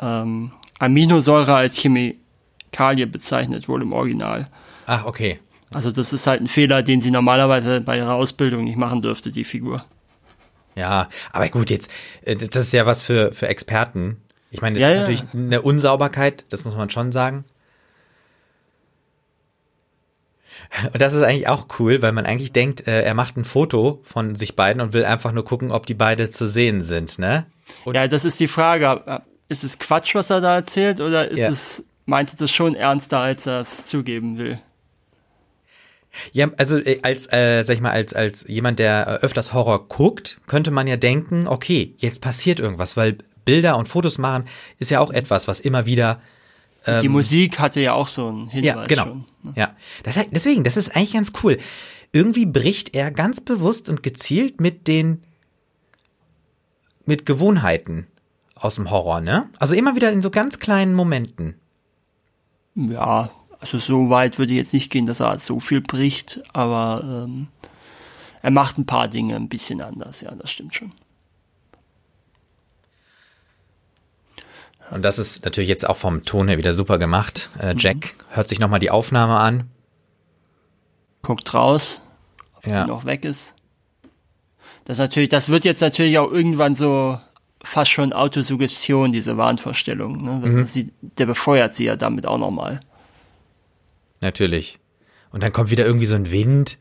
ähm, Aminosäure als Chemikalie bezeichnet, wohl im Original. Ach, okay. Also das ist halt ein Fehler, den sie normalerweise bei ihrer Ausbildung nicht machen dürfte, die Figur. Ja, aber gut, jetzt, äh, das ist ja was für, für Experten. Ich meine, das ja, ist natürlich ja. eine Unsauberkeit, das muss man schon sagen. Und das ist eigentlich auch cool, weil man eigentlich denkt, äh, er macht ein Foto von sich beiden und will einfach nur gucken, ob die beide zu sehen sind, ne? Und ja, das ist die Frage. Ist es Quatsch, was er da erzählt, oder ist ja. es, meint er das schon ernster, als er es zugeben will? Ja, also äh, als, äh, sag ich mal, als, als jemand, der öfters Horror guckt, könnte man ja denken, okay, jetzt passiert irgendwas, weil Bilder und Fotos machen ist ja auch etwas, was immer wieder die ähm, Musik hatte ja auch so einen Hinweis ja, genau. schon. Ne? Ja, das, deswegen, das ist eigentlich ganz cool. Irgendwie bricht er ganz bewusst und gezielt mit den mit Gewohnheiten aus dem Horror, ne? Also immer wieder in so ganz kleinen Momenten. Ja, also so weit würde ich jetzt nicht gehen, dass er so viel bricht, aber ähm, er macht ein paar Dinge ein bisschen anders, ja, das stimmt schon. Und das ist natürlich jetzt auch vom Ton her wieder super gemacht. Äh, Jack mhm. hört sich nochmal die Aufnahme an. Guckt raus, ob ja. sie noch weg ist. Das natürlich, das wird jetzt natürlich auch irgendwann so fast schon Autosuggestion, diese Wahnvorstellung. Ne? Mhm. Sie, der befeuert sie ja damit auch nochmal. Natürlich. Und dann kommt wieder irgendwie so ein Wind.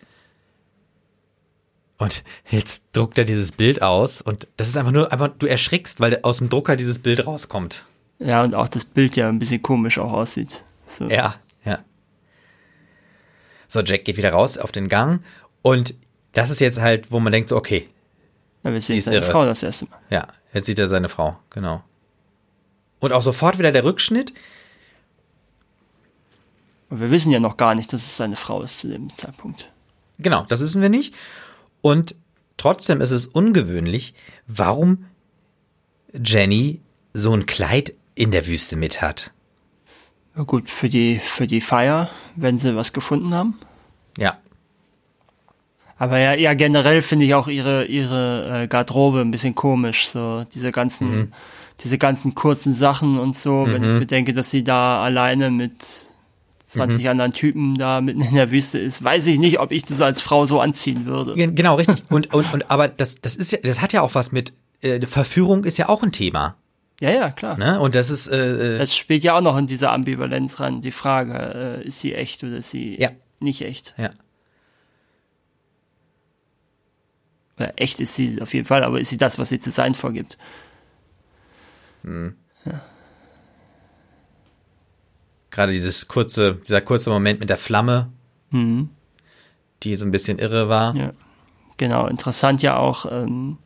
Und jetzt druckt er dieses Bild aus und das ist einfach nur, einfach, du erschrickst, weil aus dem Drucker dieses Bild rauskommt. Ja, und auch das Bild ja ein bisschen komisch auch aussieht. So. Ja, ja. So, Jack geht wieder raus auf den Gang und das ist jetzt halt, wo man denkt, so, okay. Ja, wir sehen seine irre. Frau das erste Mal. Ja, jetzt sieht er seine Frau, genau. Und auch sofort wieder der Rückschnitt. Und wir wissen ja noch gar nicht, dass es seine Frau ist zu dem Zeitpunkt. Genau, das wissen wir nicht. Und trotzdem ist es ungewöhnlich, warum Jenny so ein Kleid in der Wüste mit hat. Ja gut, für die, für die Feier, wenn sie was gefunden haben. Ja. Aber ja, ja generell finde ich auch ihre, ihre äh, Garderobe ein bisschen komisch. So diese ganzen, mhm. diese ganzen kurzen Sachen und so, mhm. wenn ich bedenke, dass sie da alleine mit 20 mhm. anderen Typen da mitten in der Wüste ist, weiß ich nicht, ob ich das als Frau so anziehen würde. Genau, richtig. Und, und, und aber das, das ist ja, das hat ja auch was mit, äh, Verführung ist ja auch ein Thema. Ja, ja, klar. Ne? Und das ist. Äh, äh, das spielt ja auch noch in dieser Ambivalenz ran. Die Frage, äh, ist sie echt oder ist sie ja. nicht echt? Ja. Oder echt ist sie auf jeden Fall, aber ist sie das, was sie zu sein vorgibt? Hm. Ja. Gerade dieses kurze, dieser kurze Moment mit der Flamme, mhm. die so ein bisschen irre war. Ja. Genau, interessant ja auch. Ähm,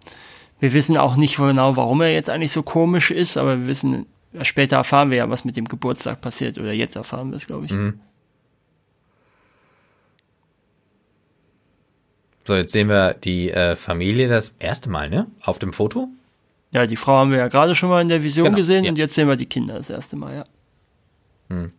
wir wissen auch nicht genau, warum er jetzt eigentlich so komisch ist, aber wir wissen, später erfahren wir ja, was mit dem Geburtstag passiert, oder jetzt erfahren wir es, glaube ich. Mhm. So, jetzt sehen wir die äh, Familie das erste Mal, ne? Auf dem Foto? Ja, die Frau haben wir ja gerade schon mal in der Vision genau, gesehen ja. und jetzt sehen wir die Kinder das erste Mal, ja. Hm.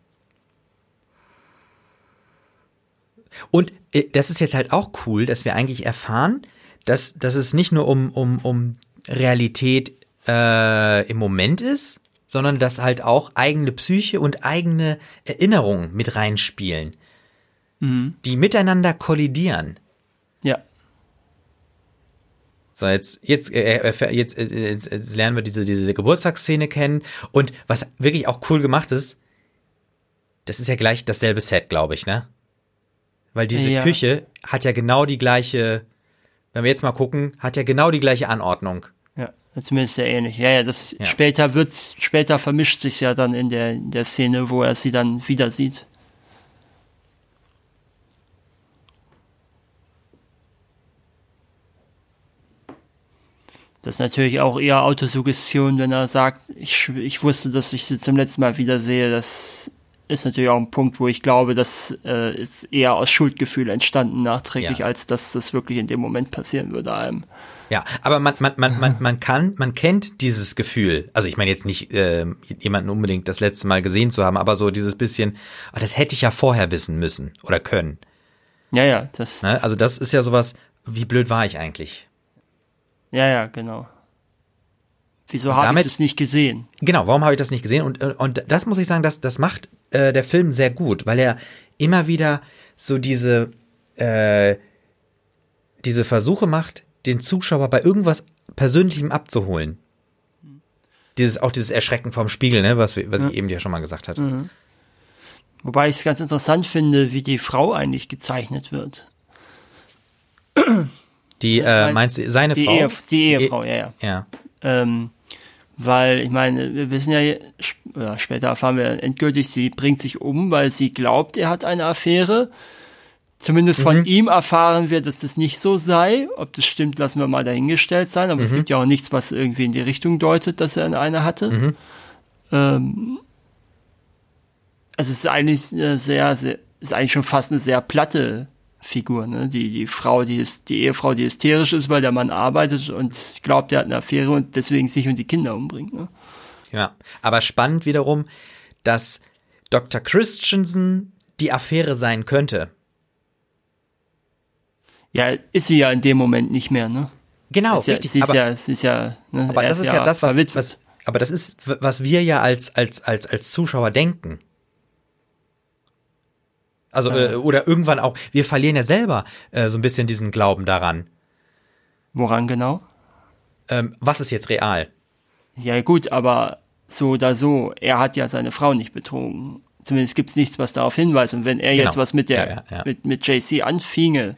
Und äh, das ist jetzt halt auch cool, dass wir eigentlich erfahren, dass, dass es nicht nur um, um, um Realität äh, im Moment ist, sondern dass halt auch eigene Psyche und eigene Erinnerungen mit reinspielen, mhm. die miteinander kollidieren. Ja. So, jetzt, jetzt, äh, äh jetzt, äh, jetzt, jetzt lernen wir diese, diese Geburtstagsszene kennen. Und was wirklich auch cool gemacht ist, das ist ja gleich dasselbe Set, glaube ich, ne? Weil diese ja. Küche hat ja genau die gleiche wenn wir jetzt mal gucken, hat ja genau die gleiche Anordnung. Ja, zumindest sehr ähnlich. Ja, ja, das ja. später wird's, später vermischt sich ja dann in der, in der Szene, wo er sie dann wieder sieht. Das ist natürlich auch eher Autosuggestion, wenn er sagt, ich, ich wusste, dass ich sie zum letzten Mal wiedersehe. Das ist natürlich auch ein Punkt, wo ich glaube, das äh, ist eher aus Schuldgefühl entstanden nachträglich, ja. als dass das wirklich in dem Moment passieren würde einem. Ja, aber man, man, man, man, man kann, man kennt dieses Gefühl. Also ich meine jetzt nicht äh, jemanden unbedingt das letzte Mal gesehen zu haben, aber so dieses bisschen, oh, das hätte ich ja vorher wissen müssen oder können. Ja, ja, das. Ne? Also das ist ja sowas, wie blöd war ich eigentlich? Ja, ja, genau. Wieso habe ich das nicht gesehen? Genau, warum habe ich das nicht gesehen? Und, und das muss ich sagen, das, das macht äh, der Film sehr gut, weil er immer wieder so diese, äh, diese Versuche macht, den Zuschauer bei irgendwas Persönlichem abzuholen. Dieses, auch dieses Erschrecken vom Spiegel, ne, was, was ja. ich eben ja schon mal gesagt hatte. Mhm. Wobei ich es ganz interessant finde, wie die Frau eigentlich gezeichnet wird. Die, äh, meinst du, seine die Frau? Ehe, die Ehefrau, ja, ja. Ja. Ähm, weil, ich meine, wir wissen ja, später erfahren wir endgültig, sie bringt sich um, weil sie glaubt, er hat eine Affäre. Zumindest von mhm. ihm erfahren wir, dass das nicht so sei. Ob das stimmt, lassen wir mal dahingestellt sein. Aber mhm. es gibt ja auch nichts, was irgendwie in die Richtung deutet, dass er eine hatte. Mhm. Ähm, Also es ist eigentlich eine sehr, sehr, ist eigentlich schon fast eine sehr platte Figur, ne? Die, die Frau, die ist, die Ehefrau, die hysterisch ist, weil der Mann arbeitet und glaubt, er hat eine Affäre und deswegen sich und die Kinder umbringt, ne? Ja, aber spannend wiederum, dass Dr. Christensen die Affäre sein könnte. Ja, ist sie ja in dem Moment nicht mehr, ne? Genau, ist ja, richtig. Sie ist aber, ja, sie ist ja, ne? aber er das ist ja, das, was, was, aber das ist, was wir ja als, als, als, als Zuschauer denken. Also, äh, oder irgendwann auch, wir verlieren ja selber äh, so ein bisschen diesen Glauben daran. Woran genau? Ähm, was ist jetzt real? Ja, gut, aber so oder so, er hat ja seine Frau nicht betrogen. Zumindest gibt's nichts, was darauf hinweist. Und wenn er Genau. jetzt was mit der, Ja, ja, ja. mit, mit JC anfinge,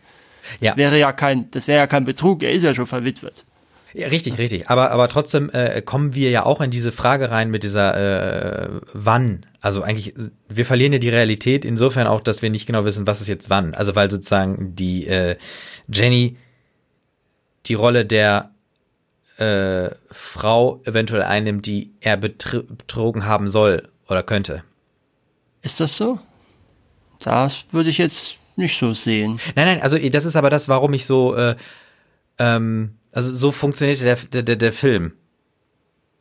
das wäre ja kein, das wäre ja kein Betrug, er ist ja schon verwitwet. Ja, richtig, richtig. Aber, aber trotzdem äh, kommen wir ja auch in diese Frage rein mit dieser äh, wann. Also eigentlich, wir verlieren ja die Realität insofern auch, dass wir nicht genau wissen, was ist jetzt wann. Also weil sozusagen die äh, Jenny die Rolle der äh, Frau eventuell einnimmt, die er betr betrogen haben soll oder könnte. Ist das so? Das würde ich jetzt nicht so sehen. Nein, nein, also das ist aber das, warum ich so, äh, ähm, also so funktioniert der, der, der, der Film.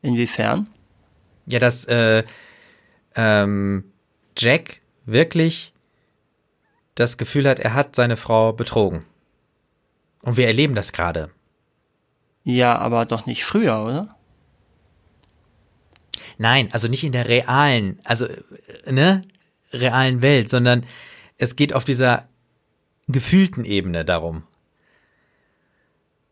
Inwiefern? Ja, dass äh, ähm, Jack wirklich das Gefühl hat, er hat seine Frau betrogen. Und wir erleben das gerade. Ja, aber doch nicht früher, oder? Nein, also nicht in der realen, also äh, ne, realen Welt, sondern es geht auf dieser gefühlten Ebene darum.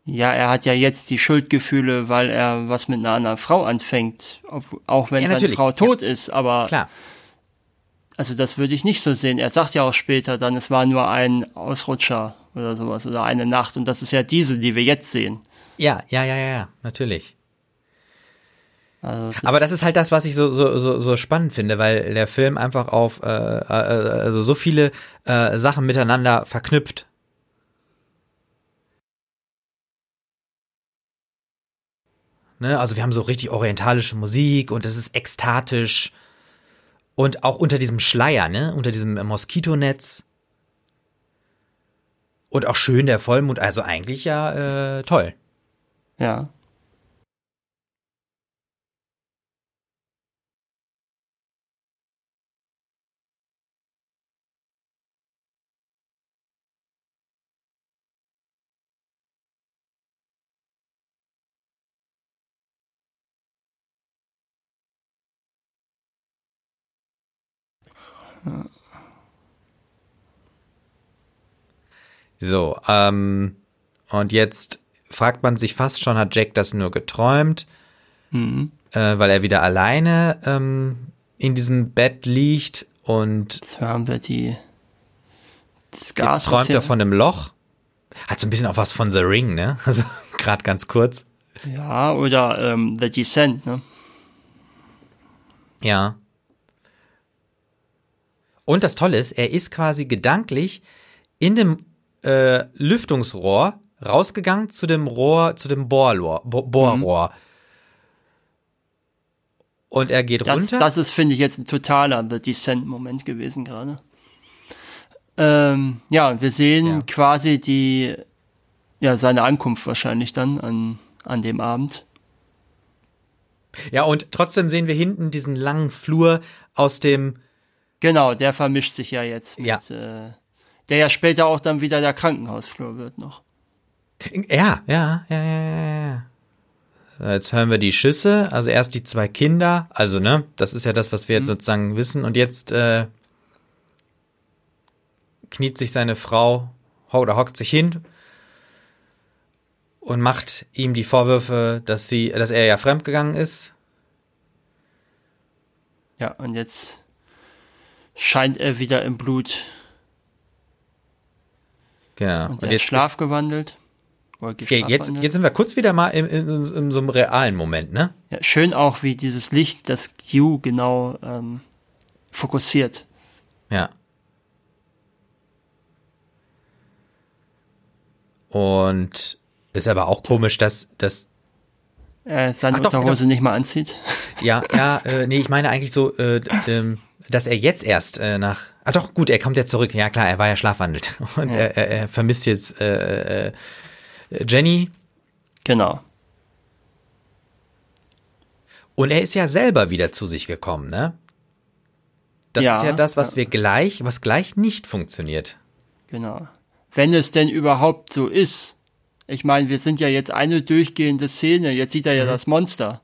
Ja, er hat ja jetzt die Schuldgefühle, weil er was mit einer anderen Frau anfängt, auch wenn Ja, seine natürlich, Frau ja. tot ist. Aber Klar. also das würde ich nicht so sehen. Er sagt ja auch später dann, es war nur ein Ausrutscher oder sowas oder eine Nacht und das ist ja diese, die wir jetzt sehen. Ja, ja, ja, ja, ja, natürlich. Also das, Aber das ist halt das, was ich so, so, so, so spannend finde, weil der Film einfach auf äh, äh, also so viele äh, Sachen miteinander verknüpft. Ne, also wir haben so richtig orientalische Musik und es ist ekstatisch. Und auch unter diesem Schleier, ne? Unter diesem äh, Moskitonetz. Und auch schön der Vollmond, also eigentlich ja äh, toll. ja. So, ähm, und jetzt fragt man sich fast schon, hat Jack das nur geträumt, Mhm. äh, weil er wieder alleine ähm, in diesem Bett liegt und Jetzt hören wir die das Gas. jetzt träumt er von einem Loch. Hat so ein bisschen auch was von The Ring, ne? [laughs] Also gerade ganz kurz. Ja, oder ähm, The Descent, ne? Ja. Und das Tolle ist, er ist quasi gedanklich in dem äh, Lüftungsrohr rausgegangen zu dem Rohr, zu dem Bohrrohr. Bo Bohrrohr. Und er geht Das, runter. das ist, finde ich, jetzt ein totaler The Descent-Moment gewesen gerade. Ähm, ja, und wir sehen Ja. quasi die, ja, seine Ankunft wahrscheinlich dann an, an dem Abend. ja, und trotzdem sehen wir hinten diesen langen Flur aus dem, Genau, der vermischt sich ja jetzt mit, Ja. äh, der ja später auch dann wieder der Krankenhausflur wird noch. ja, ja, ja, ja, ja, ja. Jetzt hören wir die Schüsse, also erst die zwei Kinder, also ne, das ist ja das, was wir jetzt sozusagen wissen und jetzt äh, kniet sich seine Frau oder hockt sich hin und macht ihm die Vorwürfe, dass sie, dass er ja fremdgegangen ist. Ja, und jetzt scheint er wieder im Blut Genau. und, Und, jetzt, Schlaf ist, gewandelt. Okay, jetzt, jetzt sind wir kurz wieder mal in, in, in so einem realen Moment, ne? Ja, schön auch, wie dieses Licht das Q genau ähm, fokussiert. Ja. Und ist aber auch komisch, dass, dass Er seine Ach doch, Unterhose nicht mal anzieht. ja, ja, [laughs] äh, nee, ich meine eigentlich so, äh, ähm, dass er jetzt erst äh, nach. Ah doch, gut, er kommt ja zurück. Ja klar, er war ja schlafwandelt. [laughs] Und Ja. Er, er, er vermisst jetzt äh, äh, Jenny. Genau. Und er ist ja selber wieder zu sich gekommen, ne? Das Ja, ist ja das, was ja. wir gleich, was gleich nicht funktioniert. Genau. Wenn es denn überhaupt so ist. Ich meine, wir sind ja jetzt eine durchgehende Szene. Jetzt sieht er Mhm. ja das Monster.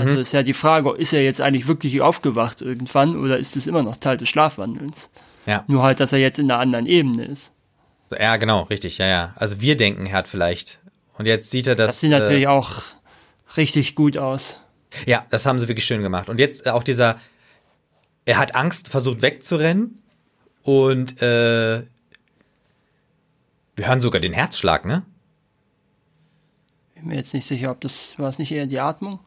Also ist ja die Frage, ist er jetzt eigentlich wirklich aufgewacht irgendwann oder ist es immer noch Teil des Schlafwandelns? Ja. Nur halt, dass er jetzt in einer anderen Ebene ist. Ja, genau, richtig, ja, ja. Also wir denken, er hat vielleicht. Und jetzt sieht er das. Das sieht natürlich äh, auch richtig gut aus. Ja, das haben sie wirklich schön gemacht. Und jetzt auch dieser, er hat Angst, versucht wegzurennen und äh, wir hören sogar den Herzschlag, ne? Bin mir jetzt nicht sicher, ob das war es nicht eher die Atmung.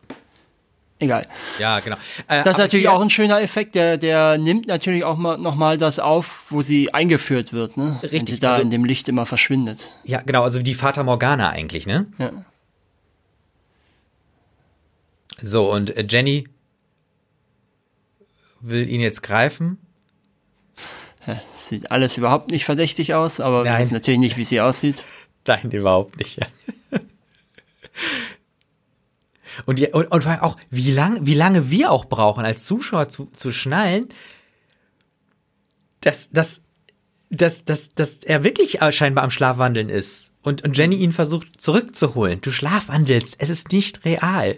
Egal. Ja, genau. Äh, Das ist natürlich auch ein schöner Effekt, der, der nimmt natürlich auch mal nochmal das auf, wo sie eingeführt wird, ne? Wenn Richtig, sie da also- in dem Licht immer verschwindet. Ja, genau, also die Fata Morgana eigentlich, ne? Ja. So, und äh, Jenny will ihn jetzt greifen. Sieht alles überhaupt nicht verdächtig aus, aber wir Nein. wissen natürlich nicht, wie sie aussieht. [laughs] Nein, überhaupt nicht. Ja. Und, und, und vor allem auch, wie, lang, wie lange wir auch brauchen, als Zuschauer zu, zu schnallen, dass, dass, dass, dass, dass er wirklich scheinbar am Schlafwandeln ist. Und, und Jenny ihn versucht zurückzuholen. Du schlafwandelst, es ist nicht real.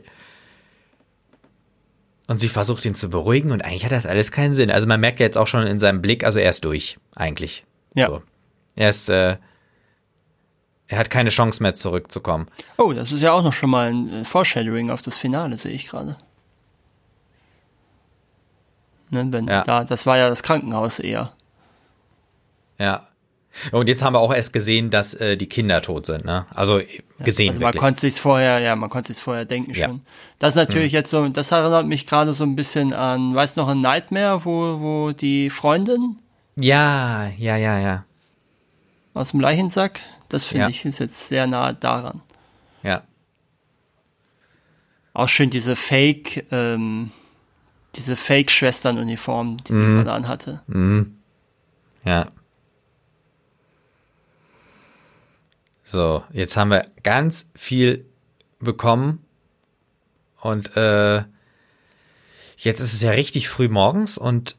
Und sie versucht ihn zu beruhigen und eigentlich hat das alles keinen Sinn. Also man merkt ja jetzt auch schon in seinem Blick, also er ist durch, eigentlich. Ja. So. Er ist, äh, er hat keine Chance mehr zurückzukommen. Oh, das ist ja auch noch schon mal ein äh, Foreshadowing auf das Finale, sehe ich gerade. Ne, wenn Ja. da, das war ja das Krankenhaus eher. Ja. Und jetzt haben wir auch erst gesehen, dass äh, die Kinder tot sind, ne? Also äh, gesehen Also man wirklich. konnte sich vorher, ja, man konnte sich vorher denken Ja. schon. Das ist natürlich jetzt so, das erinnert mich gerade so ein bisschen an, weißt du noch, ein Nightmare, wo, wo die Freundin Ja, ja, ja, ja. aus dem Leichensack, das finde Ja. ich ist jetzt sehr nah daran. Ja. Auch schön diese Fake, ähm, diese Fake-Schwestern-Uniform, die sie Mhm. gerade anhatte. Ja. So, jetzt haben wir ganz viel bekommen und äh, jetzt ist es ja richtig früh morgens und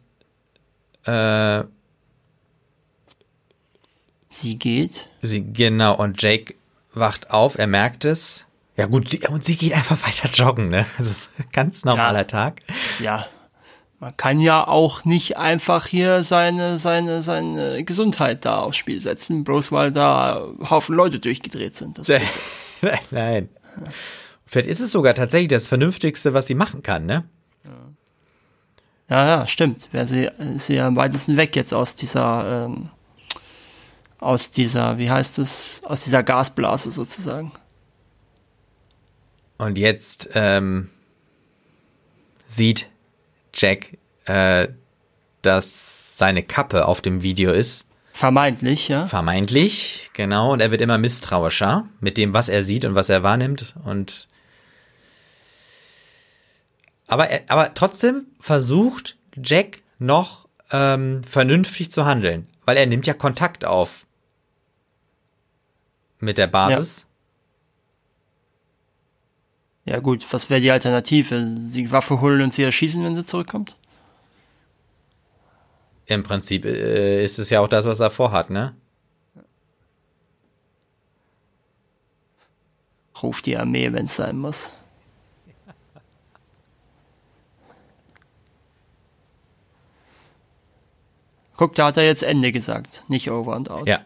äh, Sie geht. sie genau und Jake wacht auf, er merkt es. Ja gut, sie, und sie geht einfach weiter joggen, ne? Das ist ein ganz normaler Ja. Tag. Ja, man kann ja auch nicht einfach hier seine, seine, seine Gesundheit da aufs Spiel setzen, bloß weil da Haufen Leute durchgedreht sind. [laughs] Nein, nein. Vielleicht ist es sogar tatsächlich das Vernünftigste, was sie machen kann, ne? ja, ja, stimmt. Wäre sie, ist sie ja am weitesten weg jetzt aus dieser, ähm, aus dieser, wie heißt es, aus dieser Gasblase sozusagen. Und jetzt ähm, sieht Jack, äh, dass seine Kappe auf dem Video ist. Vermeintlich, ja. Vermeintlich, genau. Und er wird immer misstrauischer mit dem, was er sieht und was er wahrnimmt. Und aber, er, aber trotzdem versucht Jack noch ähm, vernünftig zu handeln, weil er nimmt ja Kontakt auf mit der Basis. Ja gut, was wäre die Alternative? Die Waffe holen und sie erschießen, wenn sie zurückkommt? Im Prinzip äh, ist es ja auch das, was er vorhat, ne? Ruft die Armee, wenn es sein muss. Guck, da hat er jetzt Ende gesagt, nicht over and out. Ja.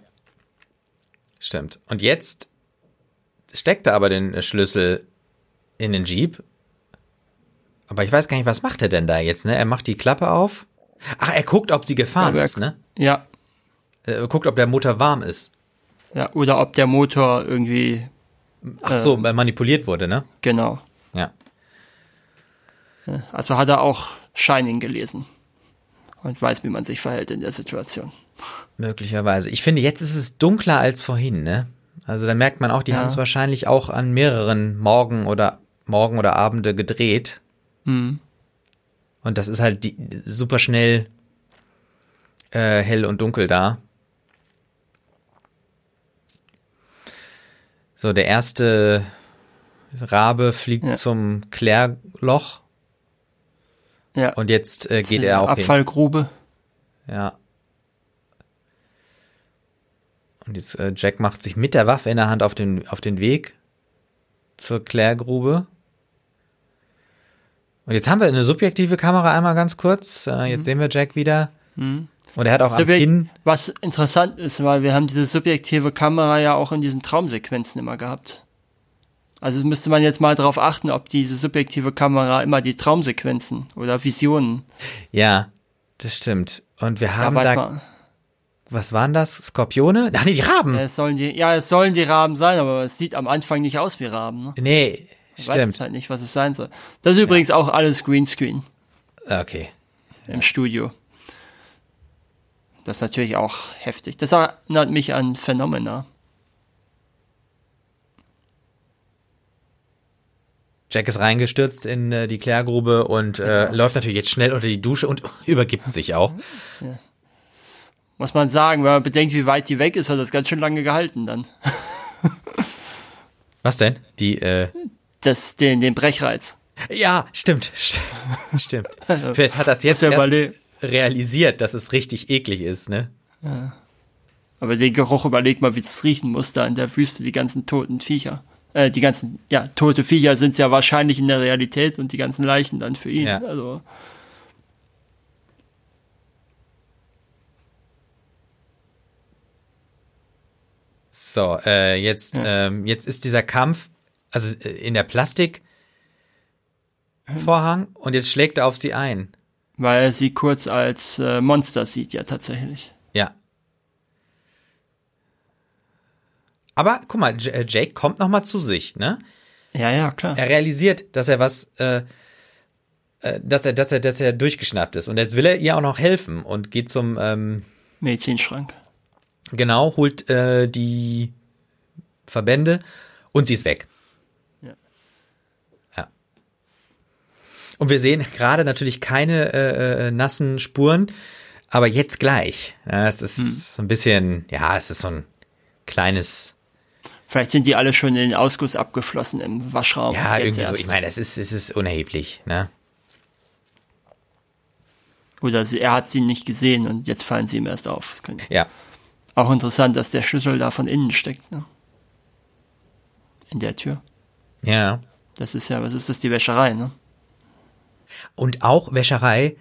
Stimmt. Und jetzt steckt er aber den Schlüssel in den Jeep. Aber ich weiß gar nicht, was macht er denn da jetzt, ne? Er macht die Klappe auf. Ach, er guckt, ob sie gefahren er- ist, ne? Ja, Er guckt, ob der Motor warm ist. ja, oder ob der Motor irgendwie, Ach so, manipuliert wurde, ne? genau. Ja. Also hat er auch Shining gelesen und weiß, wie man sich verhält in der Situation. Möglicherweise. Ich finde, jetzt ist es dunkler als vorhin, ne? Also da merkt man auch, die Ja. haben es wahrscheinlich auch an mehreren Morgen oder Morgen oder Abende gedreht. Hm. Und das ist halt die, super schnell äh, hell und dunkel da. So, der erste Rabe fliegt Ja. zum Klärloch Ja. und jetzt äh, geht er auch hin. Abfallgrube. Ja. Und jetzt äh, Jack macht sich mit der Waffe in der Hand auf den, auf den Weg zur Klärgrube. Und jetzt haben wir eine subjektive Kamera einmal ganz kurz. Äh, jetzt sehen wir Jack wieder. Und er hat auch am Subjekt- Kinn. Was interessant ist, weil wir haben diese subjektive Kamera ja auch in diesen Traumsequenzen immer gehabt. Also müsste man jetzt mal darauf achten, ob diese subjektive Kamera immer die Traumsequenzen oder Visionen. Ja, das stimmt. Und wir Da haben da, man, was waren das? Skorpione? [laughs] Ach nee, die Raben. ja, es sollen die, ja, es sollen die Raben sein, aber es sieht am Anfang nicht aus wie Raben. Ne? nee, Ich weiß stimmt. halt nicht, was es sein soll. Das ist übrigens auch alles Greenscreen Okay. im Studio. Das ist natürlich auch heftig. Das erinnert mich an Phenomena. Jack ist reingestürzt in äh, die Klärgrube und äh, läuft natürlich jetzt schnell unter die Dusche und [laughs] übergibt sich auch. Muss man sagen, wenn man bedenkt, wie weit die weg ist, hat das ganz schön lange gehalten dann. [laughs] Was denn? Die, äh, Das, den, den Brechreiz. ja, stimmt, st- [laughs] stimmt. Vielleicht hat das jetzt ja erst realisiert, dass es richtig eklig ist, ne? Aber den Geruch überlegt mal, wie es riechen muss da in der Wüste, die ganzen toten Viecher. Äh, die ganzen, ja, tote Viecher sind ja wahrscheinlich in der Realität und die ganzen Leichen dann für ihn. Ja. Also, So, äh, jetzt, ähm, jetzt ist dieser Kampf, also äh, in der Plastikvorhang und jetzt schlägt er auf sie ein. weil er sie kurz als äh, Monster sieht, ja tatsächlich. Ja. Aber guck mal, J äh, Jake kommt noch mal zu sich, ne? Ja, ja, klar. Er realisiert, dass er was, äh, äh, dass er, dass er, dass er durchgeschnappt ist und jetzt will er ihr auch noch helfen und geht zum, ähm, Medizinschrank. Genau, holt äh, die Verbände und sie ist weg. Ja. Ja. Und wir sehen gerade natürlich keine äh, äh, nassen Spuren, aber jetzt gleich. Ja, es ist Hm. so ein bisschen, ja, es ist so ein kleines, Vielleicht sind die alle schon in den Ausguss abgeflossen im Waschraum. ja, irgendwie so. erst. Ich meine, es ist, es ist unerheblich, ne? Oder sie, er hat sie nicht gesehen und jetzt fallen sie ihm erst auf. Ja. Auch interessant, dass der Schlüssel da von innen steckt. Ne? In der Tür. Ja. Das ist ja, was ist das, die Wäscherei, ne? Und auch Wäscherei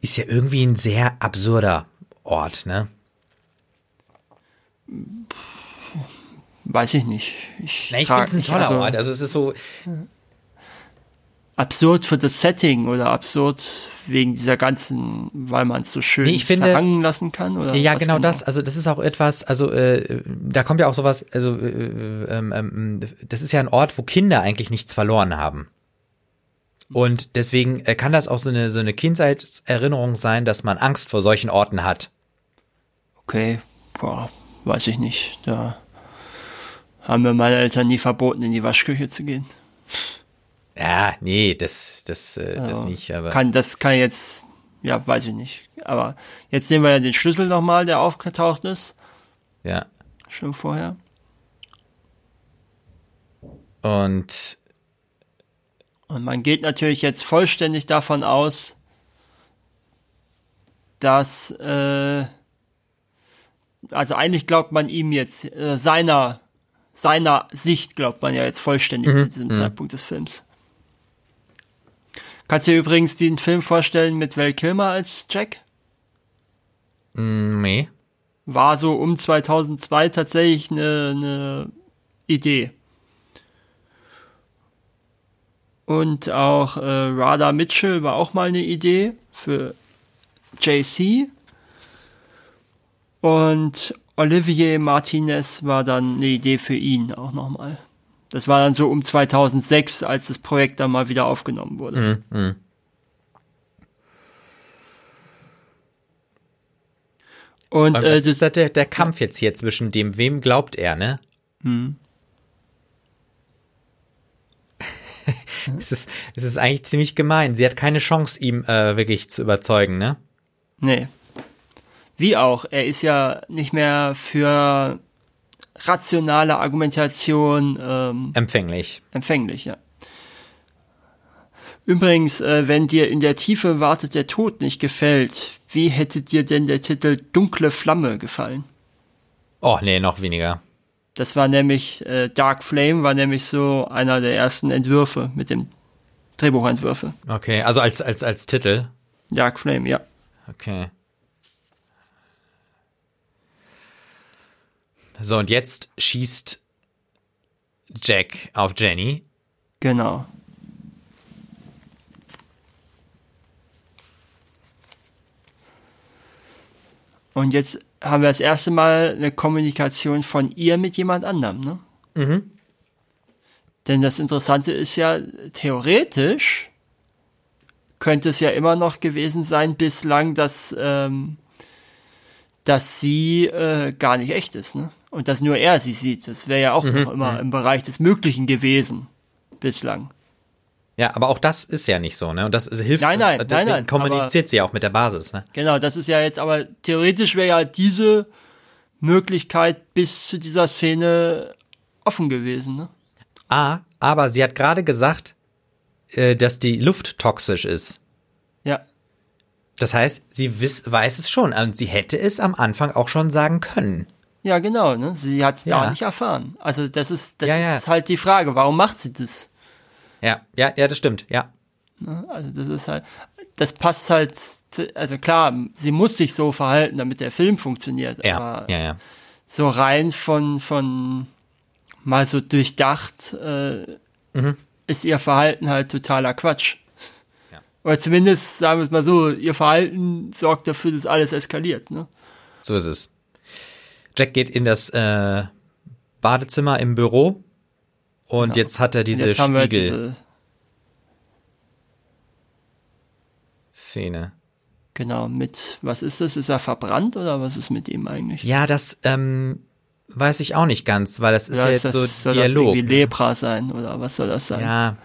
ist ja irgendwie ein sehr absurder Ort, ne? Weiß ich nicht. Ich, Na, ich finde es ein toller also, Ort. Also es ist so, Absurd für das Setting oder absurd wegen dieser ganzen, weil man es so schön Nee, finde- verhangen lassen kann? Oder Ja, was genau das. Also das ist auch etwas, also äh, da kommt ja auch sowas, also äh, ähm, ähm, das ist ja ein Ort, wo Kinder eigentlich nichts verloren haben. Und deswegen äh, kann das auch so eine, so eine Kindheitserinnerung sein, dass man Angst vor solchen Orten hat. Okay, boah, weiß ich nicht. Da haben mir meine Eltern nie verboten, in die Waschküche zu gehen. Ja, nee, das, das, äh, das Also, nicht, aber. Kann, das kann jetzt, ja, weiß ich nicht. Aber jetzt sehen wir ja den Schlüssel nochmal, der aufgetaucht ist. ja. Schon vorher. Und Und man geht natürlich jetzt vollständig davon aus, dass, äh, also eigentlich glaubt man ihm jetzt, äh, seiner, seiner Sicht glaubt man ja jetzt vollständig zu diesem Zeitpunkt des Films. Kannst du dir übrigens den Film vorstellen mit Val Kilmer als Jack? mh, nee. War so um 2002 tatsächlich eine, eine Idee. Und auch äh, Radha Mitchell war auch mal eine Idee für JC. Und Olivier Martinez war dann eine Idee für ihn auch nochmal. Das war dann so um 2006, als das Projekt dann mal wieder aufgenommen wurde. Und Und äh, das das, ist halt der, der Kampf jetzt hier zwischen dem, wem glaubt er, ne? [laughs] es, ist, es ist eigentlich ziemlich gemein. Sie hat keine Chance, ihm äh, wirklich zu überzeugen, ne? Nee. Wie auch, er ist ja nicht mehr für rationale Argumentation ähm, empfänglich. Empfänglich, ja. Übrigens, äh, wenn dir in der Tiefe wartet der Tod nicht gefällt, wie hätte dir denn der Titel Dunkle Flamme gefallen? Oh, nee, noch weniger. Das war nämlich, äh, Dark Flame war nämlich so einer der ersten Entwürfe mit dem Drehbuchentwürfe. Okay, also als, als, als Titel. Dark Flame, ja. Okay. So, und jetzt schießt Jack auf Jenny. Genau. Und jetzt haben wir das erste Mal eine Kommunikation von ihr mit jemand anderem, ne? Mhm. Denn das Interessante ist ja, theoretisch könnte es ja immer noch gewesen sein bislang, dass, ähm, dass sie äh, gar nicht echt ist, ne? Und dass nur er sie sieht. Das wäre ja auch mhm. noch immer mhm. im Bereich des Möglichen gewesen bislang. Ja, aber auch das ist ja nicht so, ne? Und das hilft nein, nein, uns, nein, nein, kommuniziert aber, sie auch mit der Basis, ne? Genau, das ist ja jetzt, aber theoretisch wäre ja diese Möglichkeit bis zu dieser Szene offen gewesen, ne? Ah, aber sie hat gerade gesagt, äh, dass die Luft toxisch ist. Ja. Das heißt, sie wiss, weiß es schon und sie hätte es am Anfang auch schon sagen können. Ja, genau, ne? Sie hat es ja. da nicht erfahren. Also das ist, das ja, ist halt die Frage, warum macht sie das? Ja, ja, ja, das stimmt, ja. Ne? Also das ist halt, das passt halt, also klar, sie muss sich so verhalten, damit der Film funktioniert. Ja, aber ja, ja. So rein von, von mal so durchdacht äh, mhm. ist ihr Verhalten halt totaler Quatsch. Ja. Oder zumindest, sagen wir es mal so, ihr Verhalten sorgt dafür, dass alles eskaliert. Ne? So ist es. Jack geht in das äh, Badezimmer im Büro und genau. jetzt hat er diese Spiegel. Diese Szene. Genau, mit, was ist das? Ist er verbrannt oder was ist mit ihm eigentlich? Ja, das ähm, weiß ich auch nicht ganz, weil das ist ja, jetzt das, so soll Dialog. Soll das irgendwie Lepra sein oder was soll das sein? Ja.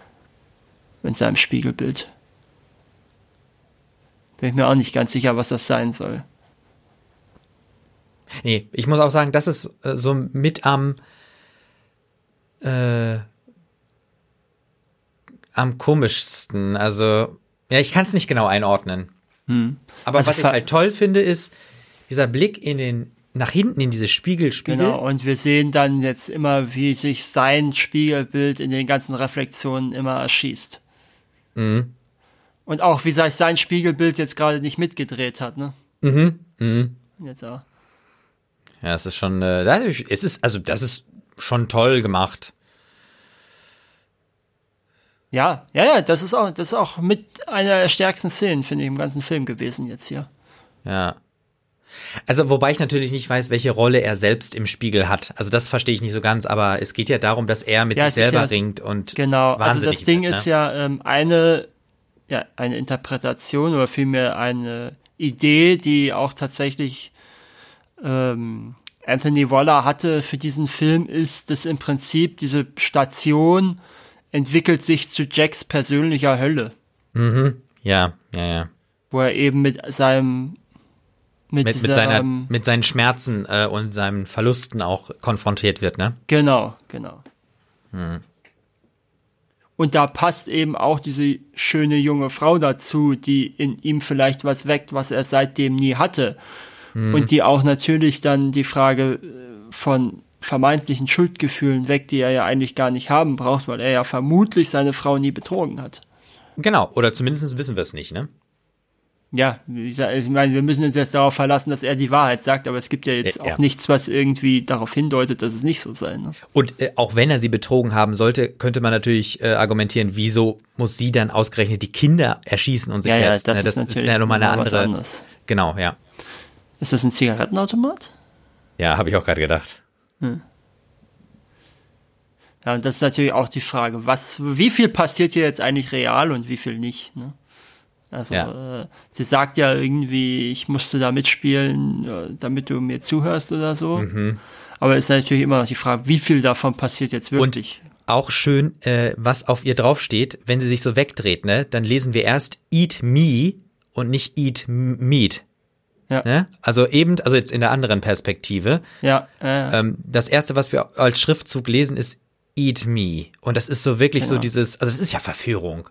In seinem Spiegelbild. Bin ich mir auch nicht ganz sicher, was das sein soll. Nee, ich muss auch sagen, das ist äh, so mit am äh, am komischsten. Also, ja, ich kann es nicht genau einordnen. Hm. Aber also was ich halt toll finde, ist dieser Blick in den nach hinten in diese Spiegelspiegel. Genau, und wir sehen dann jetzt immer, wie sich sein Spiegelbild in den ganzen Reflexionen immer erschießt. Mhm. Und auch, wie sich sein Spiegelbild jetzt gerade nicht mitgedreht hat, ne? Mhm. Mhm. Jetzt auch. Ja, es ist schon, äh, es ist, also das ist schon toll gemacht. Ja, ja, ja, das ist auch, das ist auch mit einer der stärksten Szenen, finde ich, im ganzen Film gewesen jetzt hier. Ja. Also, wobei ich natürlich nicht weiß, welche Rolle er selbst im Spiegel hat. Also, das verstehe ich nicht so ganz, aber es geht ja darum, dass er mit ja, sich selber ja, ringt und. Genau, also das Ding wird, ne? ist ja ähm, eine, ja, eine Interpretation oder vielmehr eine Idee, die auch tatsächlich ähm, Anthony Waller hatte für diesen Film, ist, dass im Prinzip diese Station entwickelt sich zu Jacks persönlicher Hölle. Mhm. Ja, ja, ja. Wo er eben mit seinem mit, mit, mit, seiner, mit seinen Schmerzen äh, und seinen Verlusten auch konfrontiert wird, ne? Genau, genau. Hm. Und da passt eben auch diese schöne junge Frau dazu, die in ihm vielleicht was weckt, was er seitdem nie hatte. Mhm. Und die auch natürlich dann die Frage äh, von vermeintlichen Schuldgefühlen weckt, die er ja eigentlich gar nicht haben braucht, weil er ja vermutlich seine Frau nie betrogen hat. Genau, oder zumindest wissen wir es nicht, ne? Ja, ich meine, wir müssen uns jetzt darauf verlassen, dass er die Wahrheit sagt, aber es gibt ja jetzt ja, auch nichts, was irgendwie darauf hindeutet, dass es nicht so sei. Ne? Und äh, auch wenn er sie betrogen haben sollte, könnte man natürlich äh, argumentieren, wieso muss sie dann ausgerechnet die Kinder erschießen und sich ja, selbst? Ja, das, ne? das ist, ist ja nochmal eine andere. Genau, ja. Ist das ein Zigarettenautomat? Ja, habe ich auch gerade gedacht. Hm. Ja, und das ist natürlich auch die Frage, was, wie viel passiert hier jetzt eigentlich real und wie viel nicht? Ne? Also ja. äh, sie sagt ja irgendwie, ich musste da mitspielen, äh, damit du mir zuhörst oder so. Mhm. Aber es ist natürlich immer noch die Frage, wie viel davon passiert jetzt wirklich? auch schön, äh, was auf ihr draufsteht, wenn sie sich so wegdreht, ne? Dann lesen wir erst Eat Me und nicht Eat Meat. Ja. Ne? Also eben, also jetzt in der anderen Perspektive. Ja, äh, Ähm, das erste, was wir als Schriftzug lesen, ist Eat Me. Und das ist so wirklich so Genau. dieses, also das ist ja Verführung.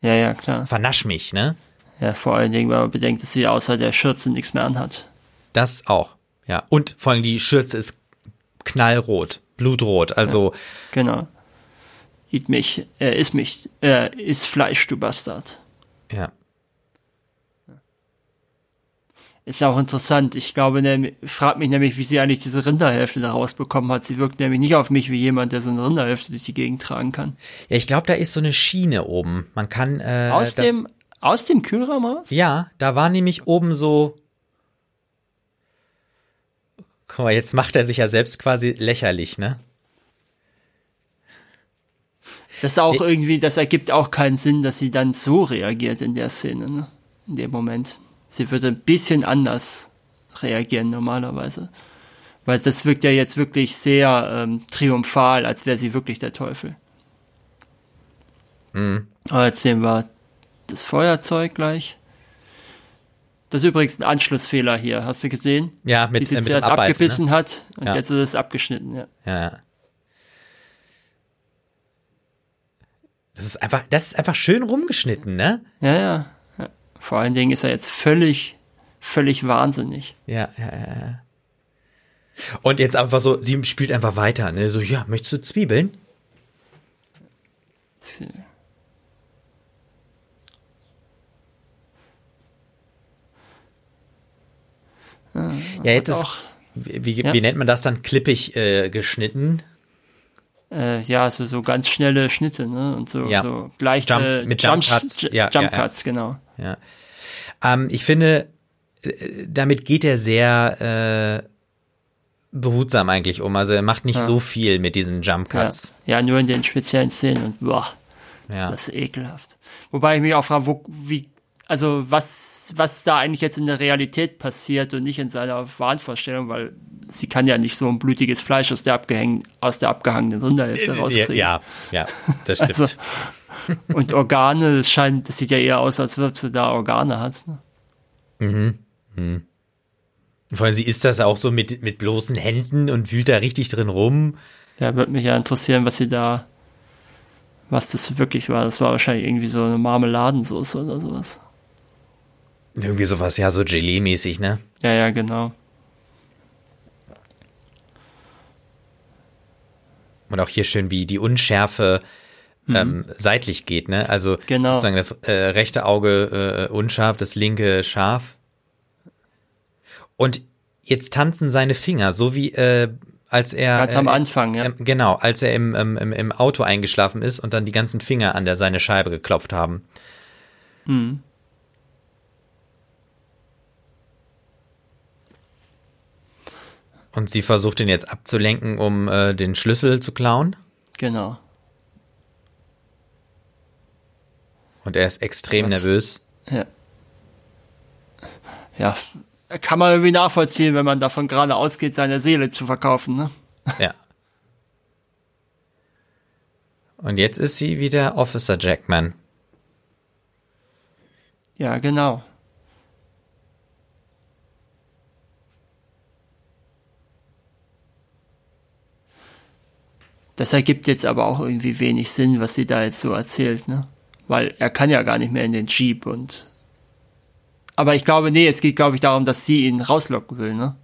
ja, ja, klar. Vernasch mich, ne? Ja, vor allen Dingen, wenn man bedenkt, dass sie außer der Schürze nichts mehr anhat. Das auch. Ja. Und vor allem die Schürze ist knallrot, blutrot. Also Genau. Eat mich, er isst mich, er isst Fleisch, du Bastard. ja. Ist ja auch interessant. Ich glaube, nämlich- frag mich nämlich, wie sie eigentlich diese Rinderhälfte da rausbekommen hat. Sie wirkt nämlich nicht auf mich wie jemand, der so eine Rinderhälfte durch die Gegend tragen kann. Ja, ich glaube, da ist so eine Schiene oben. Man kann äh, Aus dem, aus dem Kühlraum raus? Ja, da war nämlich oben so. Guck mal, jetzt macht er sich ja selbst quasi lächerlich, ne? Das ist auch irgendwie, das ergibt auch keinen Sinn, dass sie dann so reagiert in der Szene, ne? In dem Moment. Sie würde ein bisschen anders reagieren normalerweise. Weil das wirkt ja jetzt wirklich sehr ähm, triumphal, als wäre sie wirklich der Teufel. Aber jetzt sehen wir das Feuerzeug gleich. Das ist übrigens ein Anschlussfehler hier, hast du gesehen? Ja, mit, Wie sie äh, mit dem zuerst Abbeißen. abgebissen Ne? hat und Ja. jetzt ist es abgeschnitten, ja. Ja. Das ist einfach, das ist einfach schön rumgeschnitten, ne? Ja, ja. Vor allen Dingen ist er jetzt völlig, völlig wahnsinnig. Ja, ja, ja. Und jetzt einfach so, sie spielt einfach weiter, ne? So, ja, möchtest du Zwiebeln? Ja, jetzt ist, wie, wie, Ja. nennt man das dann? Klippig äh, geschnitten. Äh, ja, so, so ganz schnelle Schnitte, ne? Und so, Ja. so leichte Jump- mit Jump Cuts. J- Ja, Jump ja, ja. Cuts, genau. Ja. Ähm, ich finde, äh, damit geht er sehr äh, behutsam eigentlich um. Also er macht nicht so viel mit diesen Jump Ja. Cuts. ja, nur in den speziellen Szenen und boah, Ja. das ist ekelhaft. Wobei ich mich auch frage, wo, wie, also was, was da eigentlich jetzt in der Realität passiert und nicht in seiner Wahnvorstellung, weil sie kann ja nicht so ein blutiges Fleisch aus der, abgehäng, aus der abgehangenen Rinderhälfte Ja, rauskriegen. ja, ja, das stimmt. Also, und Organe, das scheint, das sieht ja eher aus, als ob sie da Organe hat. Ne? Vor allem, sie isst das auch so mit, mit bloßen Händen und wühlt da richtig drin rum. Ja, würde mich ja interessieren, was sie da, was das wirklich war. Das war wahrscheinlich irgendwie so eine Marmeladensauce oder sowas. Irgendwie sowas, ja, so Gelee-mäßig, ne? Ja, ja, genau. Und auch hier schön, wie die Unschärfe ähm, seitlich geht, ne? Also Mhm. Genau. sozusagen das äh, rechte Auge äh, unscharf, das linke scharf. Und jetzt tanzen seine Finger, so wie äh, als er Ganz am äh, Anfang, ja. genau, als er im, ähm, im, im Auto eingeschlafen ist und dann die ganzen Finger an der seine Scheibe geklopft haben. Mhm. Und sie versucht ihn jetzt abzulenken, um äh, den Schlüssel zu klauen. Genau. Und er ist extrem Was? nervös. Ja. Ja, kann man irgendwie nachvollziehen, wenn man davon gerade ausgeht, seine Seele zu verkaufen, ne? Ja. Und jetzt ist sie wieder Officer Jackman. Ja, genau. Das ergibt jetzt aber auch irgendwie wenig Sinn, was sie da jetzt so erzählt, ne? Weil er kann ja gar nicht mehr in den Jeep und. Aber ich glaube, nee, es geht, glaube ich, darum, dass sie ihn rauslocken will, ne?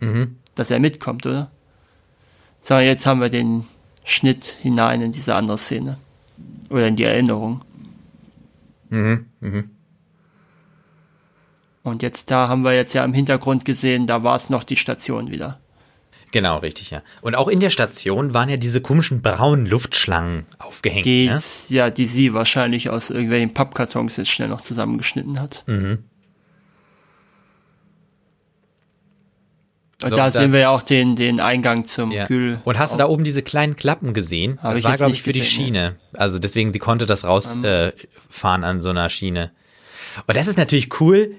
Mhm. Dass er mitkommt, oder? So, jetzt haben wir den Schnitt hinein in diese andere Szene. Oder in die Erinnerung. Mhm. Mhm. Und jetzt da haben wir jetzt ja im Hintergrund gesehen, da war es noch die Station wieder. Genau, richtig, ja. Und auch in der Station waren ja diese komischen braunen Luftschlangen aufgehängt. Die, ne? ja, die sie wahrscheinlich aus irgendwelchen Pappkartons jetzt schnell noch zusammengeschnitten hat. Mhm. Und So, da sehen wir ja auch den, den Eingang zum Ja. Kühl. Und hast du da oben diese kleinen Klappen gesehen? Hab das ich war, glaube ich, nicht für die gesehen, Schiene. Also deswegen, sie konnte das rausfahren äh, fahren an so einer Schiene. Und das ist natürlich cool.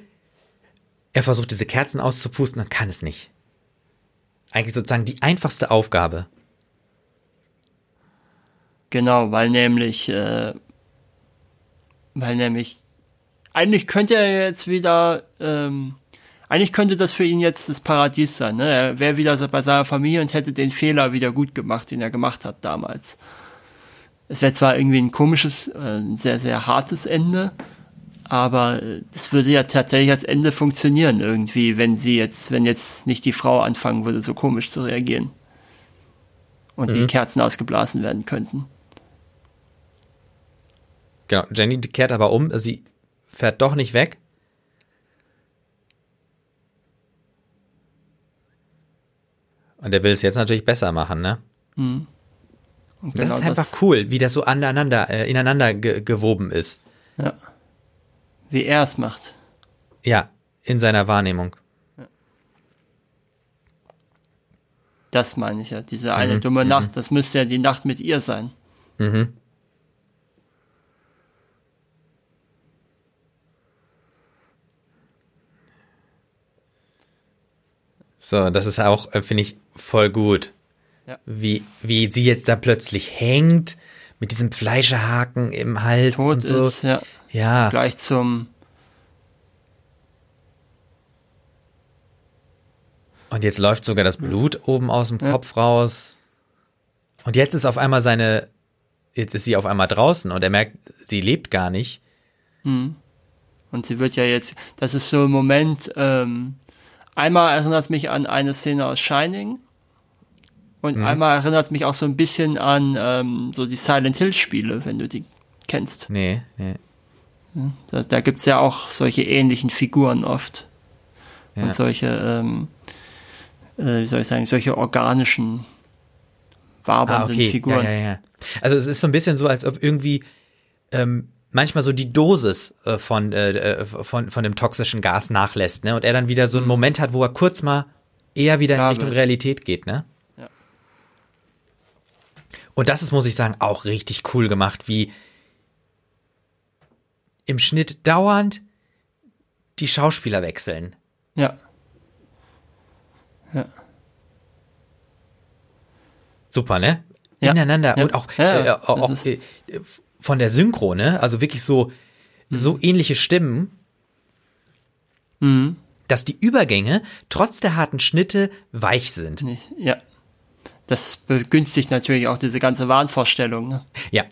Er versucht, diese Kerzen auszupusten und kann es nicht. Eigentlich sozusagen die einfachste Aufgabe. Genau, weil nämlich, äh, weil nämlich, eigentlich könnte er jetzt wieder, ähm, eigentlich könnte das für ihn jetzt das Paradies sein. Ne? Er wäre wieder bei seiner Familie und hätte den Fehler wieder gut gemacht, den er gemacht hat damals. Es wäre zwar irgendwie ein komisches, äh, ein sehr, sehr hartes Ende, aber das würde ja tatsächlich als Ende funktionieren irgendwie, wenn sie jetzt, wenn jetzt nicht die Frau anfangen würde, so komisch zu reagieren. Und mhm. die Kerzen ausgeblasen werden könnten. Genau, Jenny kehrt aber um, sie fährt doch nicht weg. Und er will es jetzt natürlich besser machen, ne? Mhm. Genau das ist einfach das cool, wie das so aneinander, äh, ineinander ge gewoben ist. Ja. Wie er es macht. Ja, in seiner Wahrnehmung. Das meine ich ja. Diese eine mhm, dumme mhm. Nacht, das müsste ja die Nacht mit ihr sein. Mhm. So, das ist auch, äh, finde ich, voll gut. Ja. Wie, wie sie jetzt da plötzlich hängt mit diesem Fleischehaken im Hals Tot und so. Ist, ja. Ja. Gleich zum Und jetzt läuft sogar das Blut oben aus dem ja. Kopf raus. Und jetzt ist auf einmal seine, jetzt ist sie auf einmal draußen und er merkt, sie lebt gar nicht. Hm. Und sie wird ja jetzt, das ist so ein Moment, ähm, einmal erinnert es mich an eine Szene aus Shining, und mhm. einmal erinnert es mich auch so ein bisschen an ähm, so die Silent Hill Spiele, wenn du die kennst. Nee, nee. Da, da gibt es ja auch solche ähnlichen Figuren oft. Ja. Und solche, ähm, äh, wie soll ich sagen, solche organischen, wabernden ah, okay. Figuren. Ja, ja. Also es ist so ein bisschen so, als ob irgendwie ähm, manchmal so die Dosis äh, von, äh, äh von, von dem toxischen Gas nachlässt, ne? Und er dann wieder so einen mhm. Moment hat, wo er kurz mal eher wieder in Richtung Realität geht, ne? Und das ist, muss ich sagen, auch richtig cool gemacht, wie im Schnitt dauernd die Schauspieler wechseln. Ja. Ja. Super, ne? Ja. Ineinander ja. und auch, ja, äh, auch äh, von der Synchro, ne? Also wirklich so, mhm. so ähnliche Stimmen. Mhm. Dass die Übergänge trotz der harten Schnitte weich sind. Ja das begünstigt natürlich auch diese ganze Wahnvorstellung. Ne? Ja,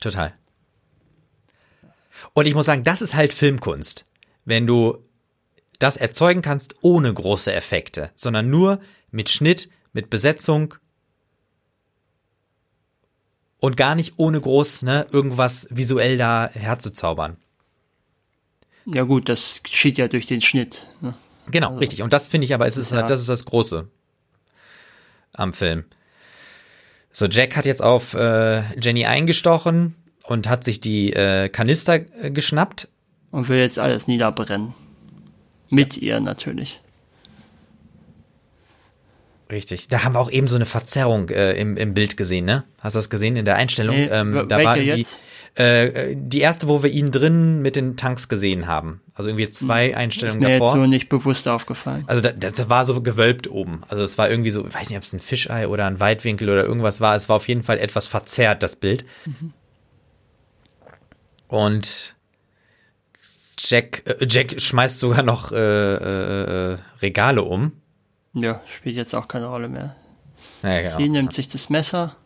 total. Und ich muss sagen, das ist halt Filmkunst. Wenn du das erzeugen kannst ohne große Effekte, sondern nur mit Schnitt, mit Besetzung und gar nicht ohne groß ne, irgendwas visuell da herzuzaubern. Ja gut, das geschieht ja durch den Schnitt. Ne? Genau, also, richtig. Und das finde ich aber, es ist, ja. das ist das Große am Film. So, Jack hat jetzt auf äh, Jenny eingestochen und hat sich die äh, Kanister äh, geschnappt. Und will jetzt alles niederbrennen. Mit ja. ihr natürlich. Richtig. Da haben wir auch eben so eine Verzerrung äh, im, im Bild gesehen, ne? Hast du das gesehen in der Einstellung? Nee, ähm, da war die, äh, die erste, wo wir ihn drin mit den Tanks gesehen haben. Also irgendwie zwei hm. Einstellungen ist mir davor. Ist mir jetzt so nicht bewusst aufgefallen. Also da, das war so gewölbt oben. Also es war irgendwie so, ich weiß nicht, ob es ein Fischei oder ein Weitwinkel oder irgendwas war. Es war auf jeden Fall etwas verzerrt, das Bild. Mhm. Und Jack, äh, Jack schmeißt sogar noch äh, äh, Regale um ja, spielt jetzt auch keine Rolle mehr. Ja, genau. Sie nimmt sich das Messer.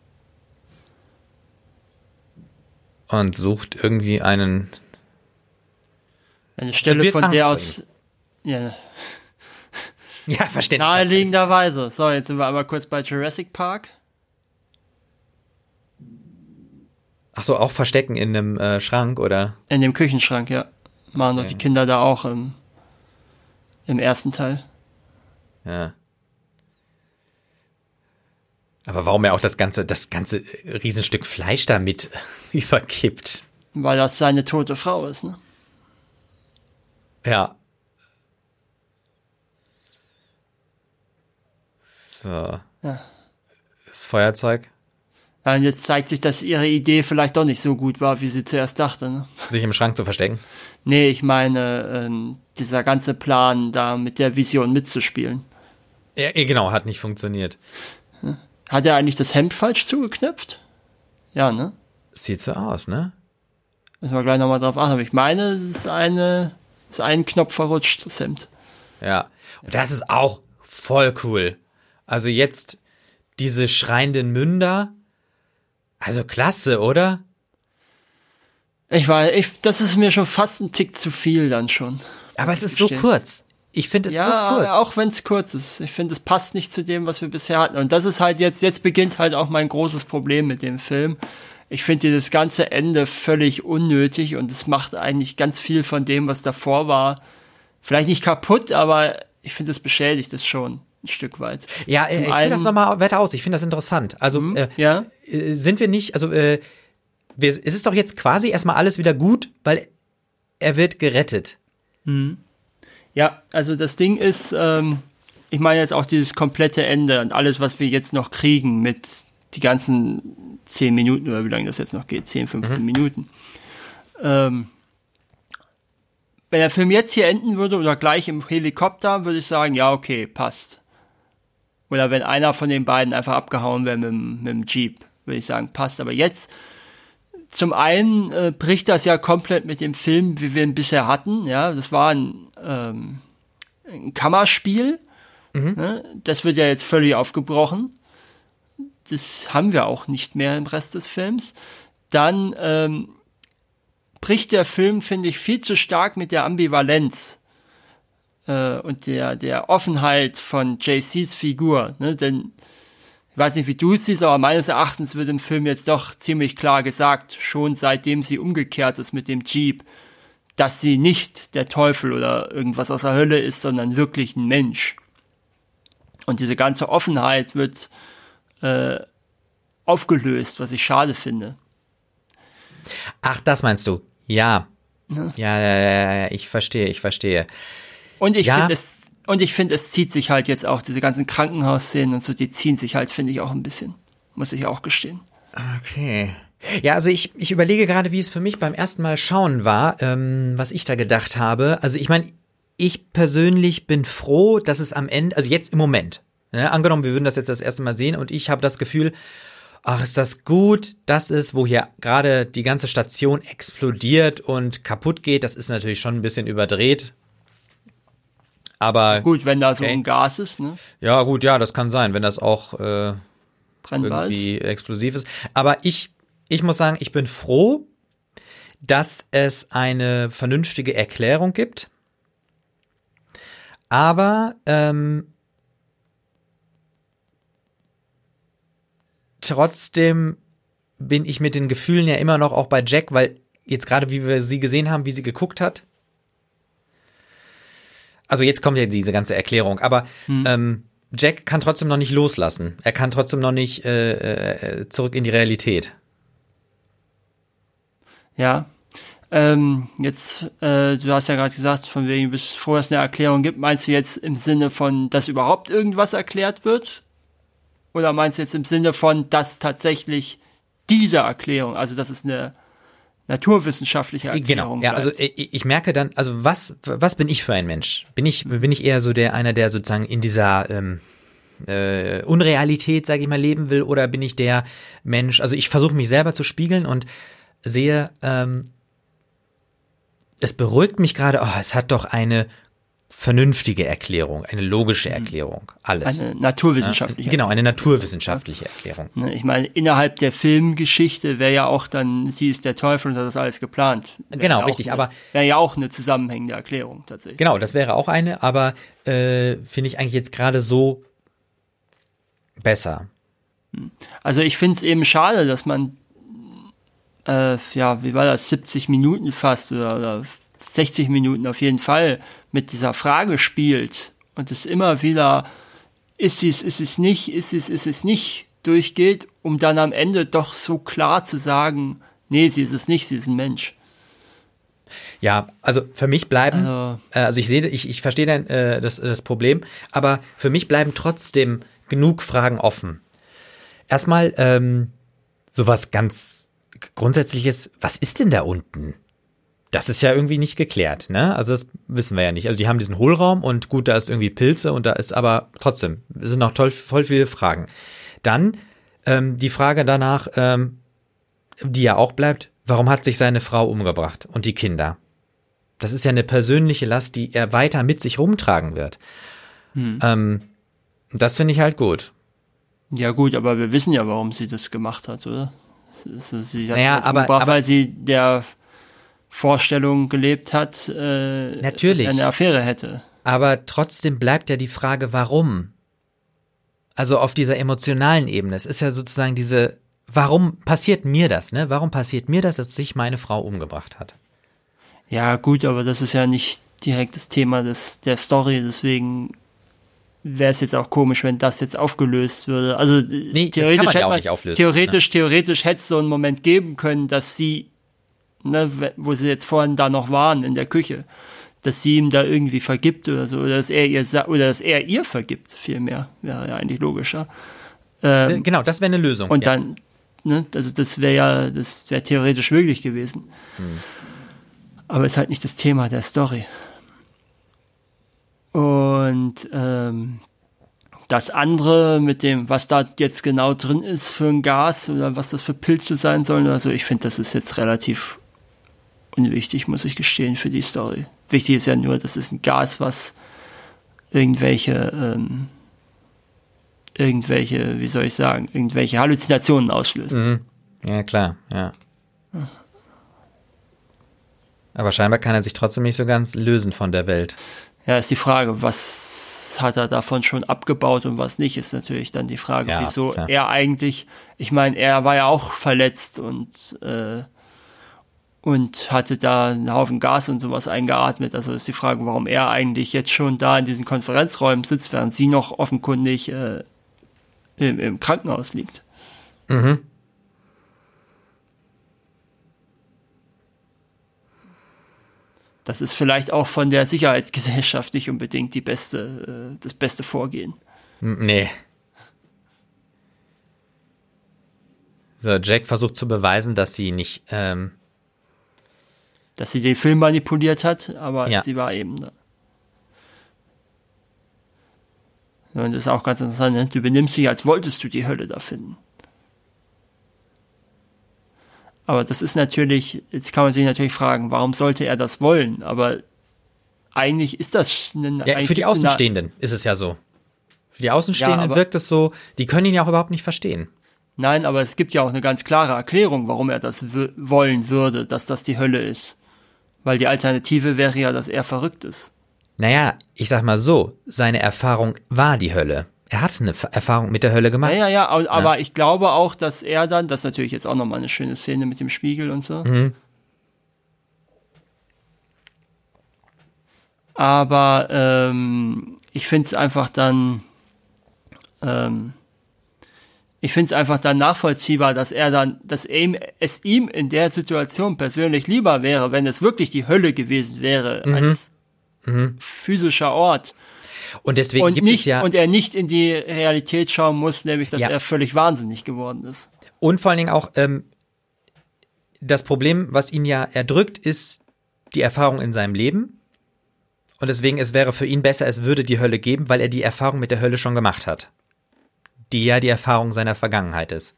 Und sucht irgendwie einen. Eine Stelle, von der aus. Ja. [laughs] Ja, verständlich. Naheliegenderweise. So, jetzt sind wir einmal kurz bei Jurassic Park. Ach so, auch verstecken in einem äh, Schrank, oder? In dem Küchenschrank, ja. Machen doch ja. die Kinder da auch im, im ersten Teil. Ja. Aber warum er auch das ganze, das ganze Riesenstück Fleisch da mit [laughs] überkippt? Weil das seine tote Frau ist, ne? Ja. So. Ja. Das Feuerzeug. Und jetzt zeigt sich, dass ihre Idee vielleicht doch nicht so gut war, wie sie zuerst dachte. Ne? Sich im Schrank zu verstecken? Nee, ich meine, ähm, dieser ganze Plan, da mit der Vision mitzuspielen. Ja, genau, hat nicht funktioniert. Hat er eigentlich das Hemd falsch zugeknöpft? Ja, ne? Sieht so aus, ne? Müssen wir gleich nochmal drauf achten. Aber ich meine, es ist eine, ist ein Knopf verrutscht, das Hemd. Ja. Und das ist auch voll cool. Also jetzt diese schreienden Münder. Also klasse, oder? Ich weiß, ich, das ist mir schon fast ein Tick zu viel dann schon. Aber es ist so kurz. Ich finde es ja, so kurz. auch wenn es kurz ist. Ich finde, es passt nicht zu dem, was wir bisher hatten. Und das ist halt jetzt, jetzt beginnt halt auch mein großes Problem mit dem Film. Ich finde das ganze Ende völlig unnötig und es macht eigentlich ganz viel von dem, was davor war, vielleicht nicht kaputt, aber ich finde, es beschädigt es schon ein Stück weit. Ja, Zum äh, ich einen- das nochmal weiter aus. Ich finde das interessant. Also Hm, äh, ja. äh, sind wir nicht, also äh, wir, es ist doch jetzt quasi erstmal alles wieder gut, weil er wird gerettet. Ja, also das Ding ist, ähm, ich meine jetzt auch dieses komplette Ende und alles, was wir jetzt noch kriegen mit die ganzen 10 Minuten oder wie lange das jetzt noch geht, 10, 15 Minuten. Ähm, wenn der Film jetzt hier enden würde oder gleich im Helikopter, würde ich sagen, ja, okay, passt. Oder wenn einer von den beiden einfach abgehauen wäre mit, dem- mit dem Jeep, würde ich sagen, passt. Aber jetzt, zum einen äh, bricht das ja komplett mit dem Film, wie wir ihn bisher hatten. Ja, das war ein, ähm, ein Kammerspiel. Ne? Das wird ja jetzt völlig aufgebrochen. Das haben wir auch nicht mehr im Rest des Films. Dann ähm, bricht der Film, finde ich, viel zu stark mit der Ambivalenz äh, und der, der Offenheit von JCs Figur. Ne? Denn ich weiß nicht, wie du es siehst, aber meines Erachtens wird im Film jetzt doch ziemlich klar gesagt, schon seitdem sie umgekehrt ist mit dem Jeep, dass sie nicht der Teufel oder irgendwas aus der Hölle ist, sondern wirklich ein Mensch. Und diese ganze Offenheit wird äh, aufgelöst, was ich schade finde. Ach, das meinst du? Ja. Ja, ja, ja, ja, ich verstehe, ich verstehe. Und ich Ja. finde es und ich finde es zieht sich halt jetzt auch diese ganzen Krankenhausszenen und so, die ziehen sich halt finde ich auch ein bisschen, muss ich auch gestehen. Okay. Ja, also ich, ich überlege gerade, wie es für mich beim ersten Mal schauen war, ähm, was ich da gedacht habe. Also ich meine, ich persönlich bin froh, dass es am Ende, also jetzt im Moment, ne, angenommen, wir würden das jetzt das erste Mal sehen und ich habe das Gefühl, ach, ist das gut, das ist, wo hier gerade die ganze Station explodiert und kaputt geht. Das ist natürlich schon ein bisschen überdreht. Aber Gut, wenn da so Okay. ein Gas ist, ne? ja, gut, ja, das kann sein, wenn das auch äh, Brennbar ist. irgendwie explosiv ist. Aber ich, ich muss sagen, ich bin froh, dass es eine vernünftige Erklärung gibt. Aber ähm, trotzdem bin ich mit den Gefühlen ja immer noch auch bei Jack, weil jetzt gerade, wie wir sie gesehen haben, wie sie geguckt hat. Also jetzt kommt ja diese ganze Erklärung, aber ähm, Jack kann trotzdem noch nicht loslassen. Er kann trotzdem noch nicht äh, äh, zurück in die Realität. Ja. Ähm, jetzt, äh, du hast ja gerade gesagt, von wegen, froh, dass es eine Erklärung gibt. Meinst du jetzt im Sinne von, dass überhaupt irgendwas erklärt wird? Oder meinst du jetzt im Sinne von, dass tatsächlich diese Erklärung, also dass es eine naturwissenschaftliche Erklärung Genau. Ja, also bleibt? ich, ich merke dann, also was was bin ich für ein Mensch? Bin ich bin ich eher so der einer, der sozusagen in dieser ähm, äh, Unrealität, sage ich mal, leben will, oder bin ich der Mensch? Also ich versuche mich selber zu spiegeln und sehe, ähm, es beruhigt mich gerade. Oh, es hat doch eine vernünftige Erklärung, eine logische Erklärung, alles. eine naturwissenschaftliche Genau, eine naturwissenschaftliche Erklärung. Ne, Ich meine, innerhalb der Filmgeschichte wäre ja auch dann, sie ist der Teufel und das ist alles geplant. Wäre Genau, ja richtig, eine, aber- Wäre ja auch eine zusammenhängende Erklärung tatsächlich. Genau, das wäre auch eine, aber äh, finde ich eigentlich jetzt gerade so besser. Also ich finde es eben schade, dass man, äh, ja, wie war das, 70 Minuten fast oder, oder 60 Minuten auf jeden Fall mit dieser Frage spielt und es immer wieder, ist es, ist es nicht, ist es, ist es nicht durchgeht, um dann am Ende doch so klar zu sagen, nee, sie ist es nicht, sie ist ein Mensch. Ja, also für mich bleiben, Also- äh, also ich sehe, ich, ich verstehe dein, äh, das, das Problem, aber für mich bleiben trotzdem genug Fragen offen. Erstmal ähm, sowas ganz Grundsätzliches, was ist denn da unten? Das ist ja irgendwie nicht geklärt, ne? Also das wissen wir ja nicht. Also die haben diesen Hohlraum und gut, da ist irgendwie Pilze und da ist aber trotzdem, es sind noch toll, voll viele Fragen. Dann ähm, die Frage danach, ähm, die ja auch bleibt, warum hat sich seine Frau umgebracht und die Kinder? Das ist ja eine persönliche Last, die er weiter mit sich rumtragen wird. Hm. Ähm, das finde ich halt gut. Ja gut, aber wir wissen ja, warum sie das gemacht hat, oder? Sie hat naja, aber, aber, weil sie der Vorstellung gelebt hat, äh, natürlich. eine Affäre hätte. Aber trotzdem bleibt ja die Frage, warum? Also auf dieser emotionalen Ebene. Es ist ja sozusagen diese, warum passiert mir das, ne? Warum passiert mir das, dass sich meine Frau umgebracht hat? Ja, gut, aber das ist ja nicht direkt das Thema des, der Story, deswegen wäre es jetzt auch komisch, wenn das jetzt aufgelöst würde. Also nee, theoretisch, ja man, theoretisch, ne? theoretisch hätte es so einen Moment geben können, dass sie, ne, wo sie jetzt vorhin da noch waren in der Küche, dass sie ihm da irgendwie vergibt oder so, oder dass er ihr oder dass er ihr vergibt, vielmehr, wäre ja eigentlich logischer. Ähm, genau, das wäre eine Lösung. Und ja. dann, ne, also das wäre ja, das wäre theoretisch möglich gewesen. Hm. Aber ist halt nicht das Thema der Story. Und ähm, das andere mit dem, was da jetzt genau drin ist für ein Gas oder was das für Pilze sein sollen oder so, ich finde, das ist jetzt relativ unwichtig, muss ich gestehen, für die Story. Wichtig ist ja nur, das ist ein Gas, was irgendwelche, ähm, irgendwelche, wie soll ich sagen, irgendwelche Halluzinationen auslöst. Mhm. Ja, klar, ja. Aber scheinbar kann er sich trotzdem nicht so ganz lösen von der Welt. Ja, ist die Frage, was hat er davon schon abgebaut und was nicht, ist natürlich dann die Frage, ja, wieso klar. er eigentlich, ich meine, er war ja auch verletzt und, äh, und hatte da einen Haufen Gas und sowas eingeatmet. Also ist die Frage, warum er eigentlich jetzt schon da in diesen Konferenzräumen sitzt, während sie noch offenkundig äh, im, im Krankenhaus liegt. Mhm. das ist vielleicht auch von der Sicherheitsgesellschaft nicht unbedingt die beste, äh, das beste Vorgehen. Nee. So, Jack versucht zu beweisen, dass sie nicht, ähm dass sie den Film manipuliert hat, aber ja. sie war eben da. Und das ist auch ganz interessant, ne? du benimmst dich, als wolltest du die Hölle da finden. Aber das ist natürlich, jetzt kann man sich natürlich fragen, warum sollte er das wollen? Aber eigentlich ist das ein, ja, für die Außenstehenden ist es ja so. Für die Außenstehenden ja, wirkt es so, die können ihn ja auch überhaupt nicht verstehen. Nein, aber es gibt ja auch eine ganz klare Erklärung, warum er das wollen würde, dass das die Hölle ist. Weil die Alternative wäre ja, dass er verrückt ist. Naja, ich sag mal so, seine Erfahrung war die Hölle er hat eine Erfahrung mit der Hölle gemacht. Ja, ja, ja, aber ja. ich glaube auch, dass er dann, das ist natürlich jetzt auch nochmal eine schöne Szene mit dem Spiegel und so. Mhm. Aber ähm, ich finde es einfach dann, ähm, ich finde es einfach dann nachvollziehbar, dass er dann, dass ihm, es ihm in der Situation persönlich lieber wäre, wenn es wirklich die Hölle gewesen wäre, mhm. als mhm. physischer Ort. Und deswegen und gibt nicht, es ja. Und er nicht in die Realität schauen muss, nämlich, dass ja. er völlig wahnsinnig geworden ist. Und vor allen Dingen auch, ähm, das Problem, was ihn ja erdrückt, ist die Erfahrung in seinem Leben. Und deswegen, es wäre für ihn besser, es würde die Hölle geben, weil er die Erfahrung mit der Hölle schon gemacht hat. Die ja die Erfahrung seiner Vergangenheit ist.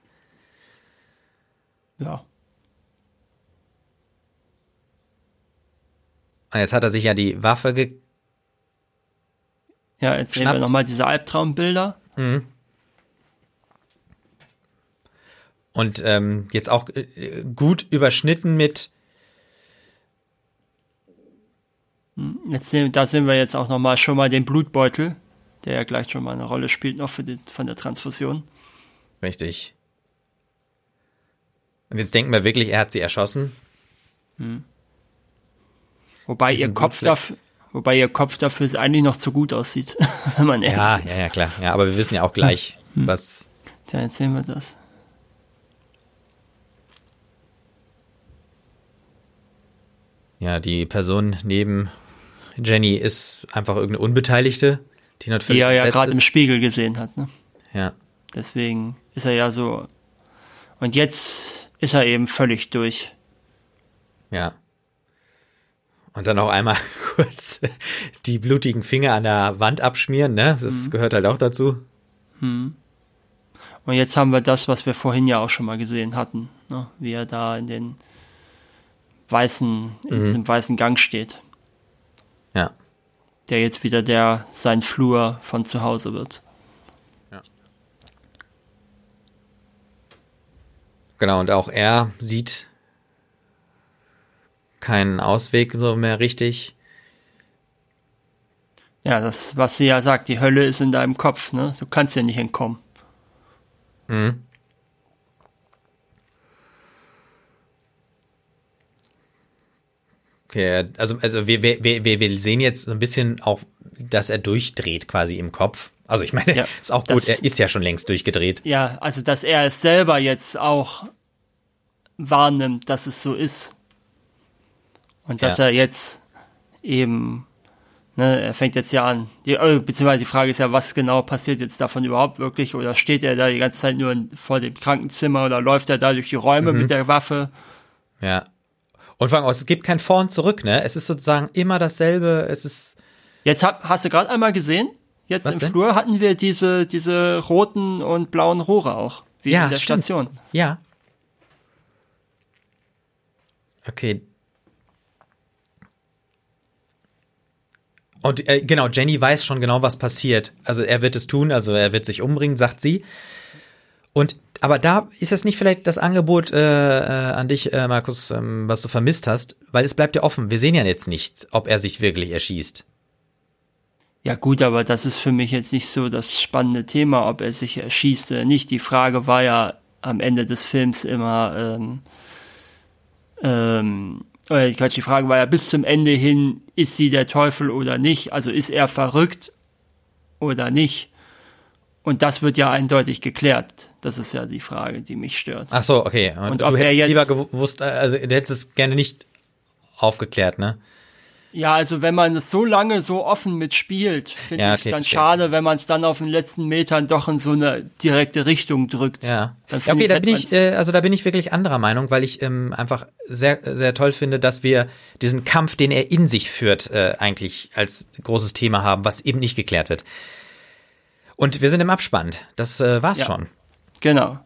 Ja. Und jetzt hat er sich ja die Waffe ge ja, jetzt sehen wir nochmal diese Albtraumbilder. Mhm. Und ähm, jetzt auch äh, gut überschnitten mit. Hm, jetzt sehen, da sehen wir jetzt auch nochmal schon mal den Blutbeutel, der ja gleich schon mal eine Rolle spielt noch für die, von der Transfusion. Richtig. Und jetzt denken wir wirklich, er hat sie erschossen. Hm. Wobei ihr Kopf dafür, Wobei ihr Kopf dafür eigentlich noch zu gut aussieht, [laughs] wenn man ehrlich ja, ist. Ja, ja, klar. Ja, aber wir wissen ja auch gleich, hm. was. Tja, erzählen wir das. Ja, die Person neben Jenny ist einfach irgendeine Unbeteiligte, die natürlich. Die er ja gerade im Spiegel gesehen hat, ne? Ja. Deswegen ist er ja so. Und jetzt ist er eben völlig durch. Ja. Und dann auch einmal [laughs] kurz die blutigen Finger an der Wand abschmieren, ne? Das mhm. gehört halt auch dazu. Mhm. Und jetzt haben wir das, was wir vorhin ja auch schon mal gesehen hatten. ne? wie er da in den weißen, in mhm. diesem weißen Gang steht. Der jetzt wieder der sein Flur von zu Hause wird. Ja. Genau, und auch er sieht keinen Ausweg so mehr richtig. Ja, das, was sie ja sagt, die Hölle ist in deinem Kopf, ne? Du kannst ja nicht entkommen. Mhm. Okay, also, also wir, wir, wir, wir sehen jetzt so ein bisschen auch, dass er durchdreht quasi im Kopf. Also ich meine, ja, [laughs] ist auch gut, das, er ist ja schon längst durchgedreht. Ja, also dass er es selber jetzt auch wahrnimmt, dass es so ist. Und dass ja. er jetzt eben, ne, er fängt jetzt ja an, die, äh, beziehungsweise die Frage ist ja, was genau passiert jetzt davon überhaupt wirklich? Oder steht er da die ganze Zeit nur vor dem Krankenzimmer oder läuft er da durch die Räume mhm. mit der Waffe? Ja. Und vor allem auch, es gibt kein Vor und Zurück, ne? Es ist sozusagen immer dasselbe, es ist. Jetzt hab, hast du gerade einmal gesehen, jetzt Was im denn? Flur hatten wir diese, diese roten und blauen Rohre auch, wie ja, in der stimmt. Station. Ja. Okay, Und äh, genau, Jenny weiß schon genau, was passiert. Also er wird es tun, also er wird sich umbringen, sagt sie. Und aber da ist es nicht vielleicht das Angebot äh, äh, an dich, äh, Markus, ähm, was du vermisst hast, weil es bleibt ja offen. Wir sehen ja jetzt nicht, ob er sich wirklich erschießt. Ja gut, aber das ist für mich jetzt nicht so das spannende Thema, ob er sich erschießt oder nicht. Die Frage war ja am Ende des Films immer, ähm, ähm, äh, die Frage war ja bis zum Ende hin, ist sie der Teufel oder nicht? Also ist er verrückt oder nicht? Und das wird ja eindeutig geklärt. Das ist ja die Frage, die mich stört. Ach so, okay. Und, Und ob du hättest er jetzt lieber gewusst, also du hättest es gerne nicht aufgeklärt, ne? Ja, also wenn man es so lange so offen mitspielt, finde ja, okay, ich es dann okay. schade, wenn man es dann auf den letzten Metern doch in so eine direkte Richtung drückt. Ja, ja okay, da bin ich, äh, also da bin ich wirklich anderer Meinung, weil ich ähm, einfach sehr, sehr toll finde, dass wir diesen Kampf, den er in sich führt, äh, eigentlich als großes Thema haben, was eben nicht geklärt wird. Und wir sind im Abspann. Das äh, war's ja. schon. Genau.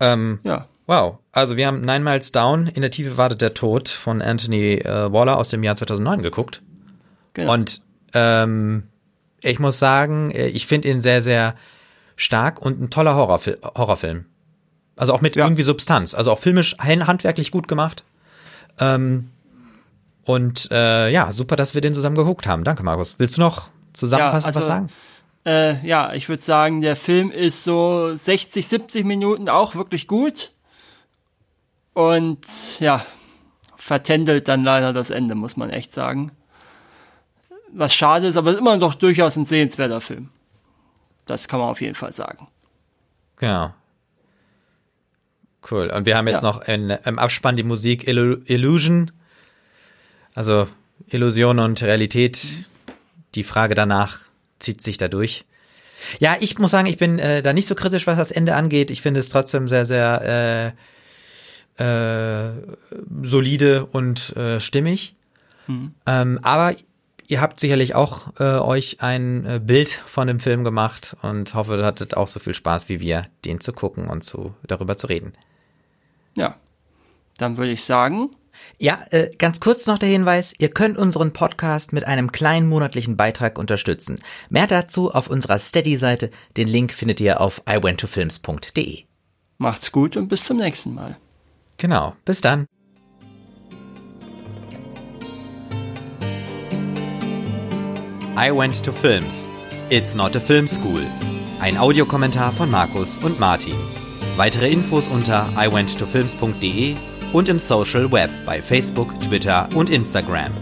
Ähm, ja. Wow. Also wir haben Nine Miles Down, in der Tiefe wartet der Tod von Anthony äh, Waller aus dem Jahr 2009 geguckt. Genau. Und ähm, ich muss sagen, äh, ich finde ihn sehr, sehr stark und ein toller Horrorfil Horrorfilm. Also auch mit ja. irgendwie Substanz. Also auch filmisch handwerklich gut gemacht. Ähm, und äh, ja, super, dass wir den zusammen geguckt haben. Danke, Markus. Willst du noch zusammenfassend ja, also, was sagen? Äh, ja, ich würde sagen, der Film ist so 60, 70 Minuten auch wirklich gut. Und ja, vertändelt dann leider das Ende, muss man echt sagen. Was schade ist, aber es ist immer noch durchaus ein sehenswerter Film. Das kann man auf jeden Fall sagen. Genau. Cool. Und wir haben jetzt ja. noch in, im Abspann die Musik Illusion. Also Illusion und Realität. Die Frage danach zieht sich da durch. Ja, ich muss sagen, ich bin äh, da nicht so kritisch, was das Ende angeht. Ich finde es trotzdem sehr, sehr äh, äh, solide und äh, stimmig. Mhm. Ähm, aber ihr habt sicherlich auch äh, euch ein äh, Bild von dem Film gemacht und hoffe, ihr hattet auch so viel Spaß wie wir, den zu gucken und zu, darüber zu reden. Ja, dann würde ich sagen, ja, äh, ganz kurz noch der Hinweis, ihr könnt unseren Podcast mit einem kleinen monatlichen Beitrag unterstützen. Mehr dazu auf unserer Steady-Seite, den Link findet ihr auf iwenttofilms.de. Macht's gut und bis zum nächsten Mal. Genau, bis dann. I Went to Films. It's not a film school. Ein Audiokommentar von Markus und Martin. Weitere Infos unter iwenttofilms.de und im Social Web bei Facebook, Twitter und Instagram.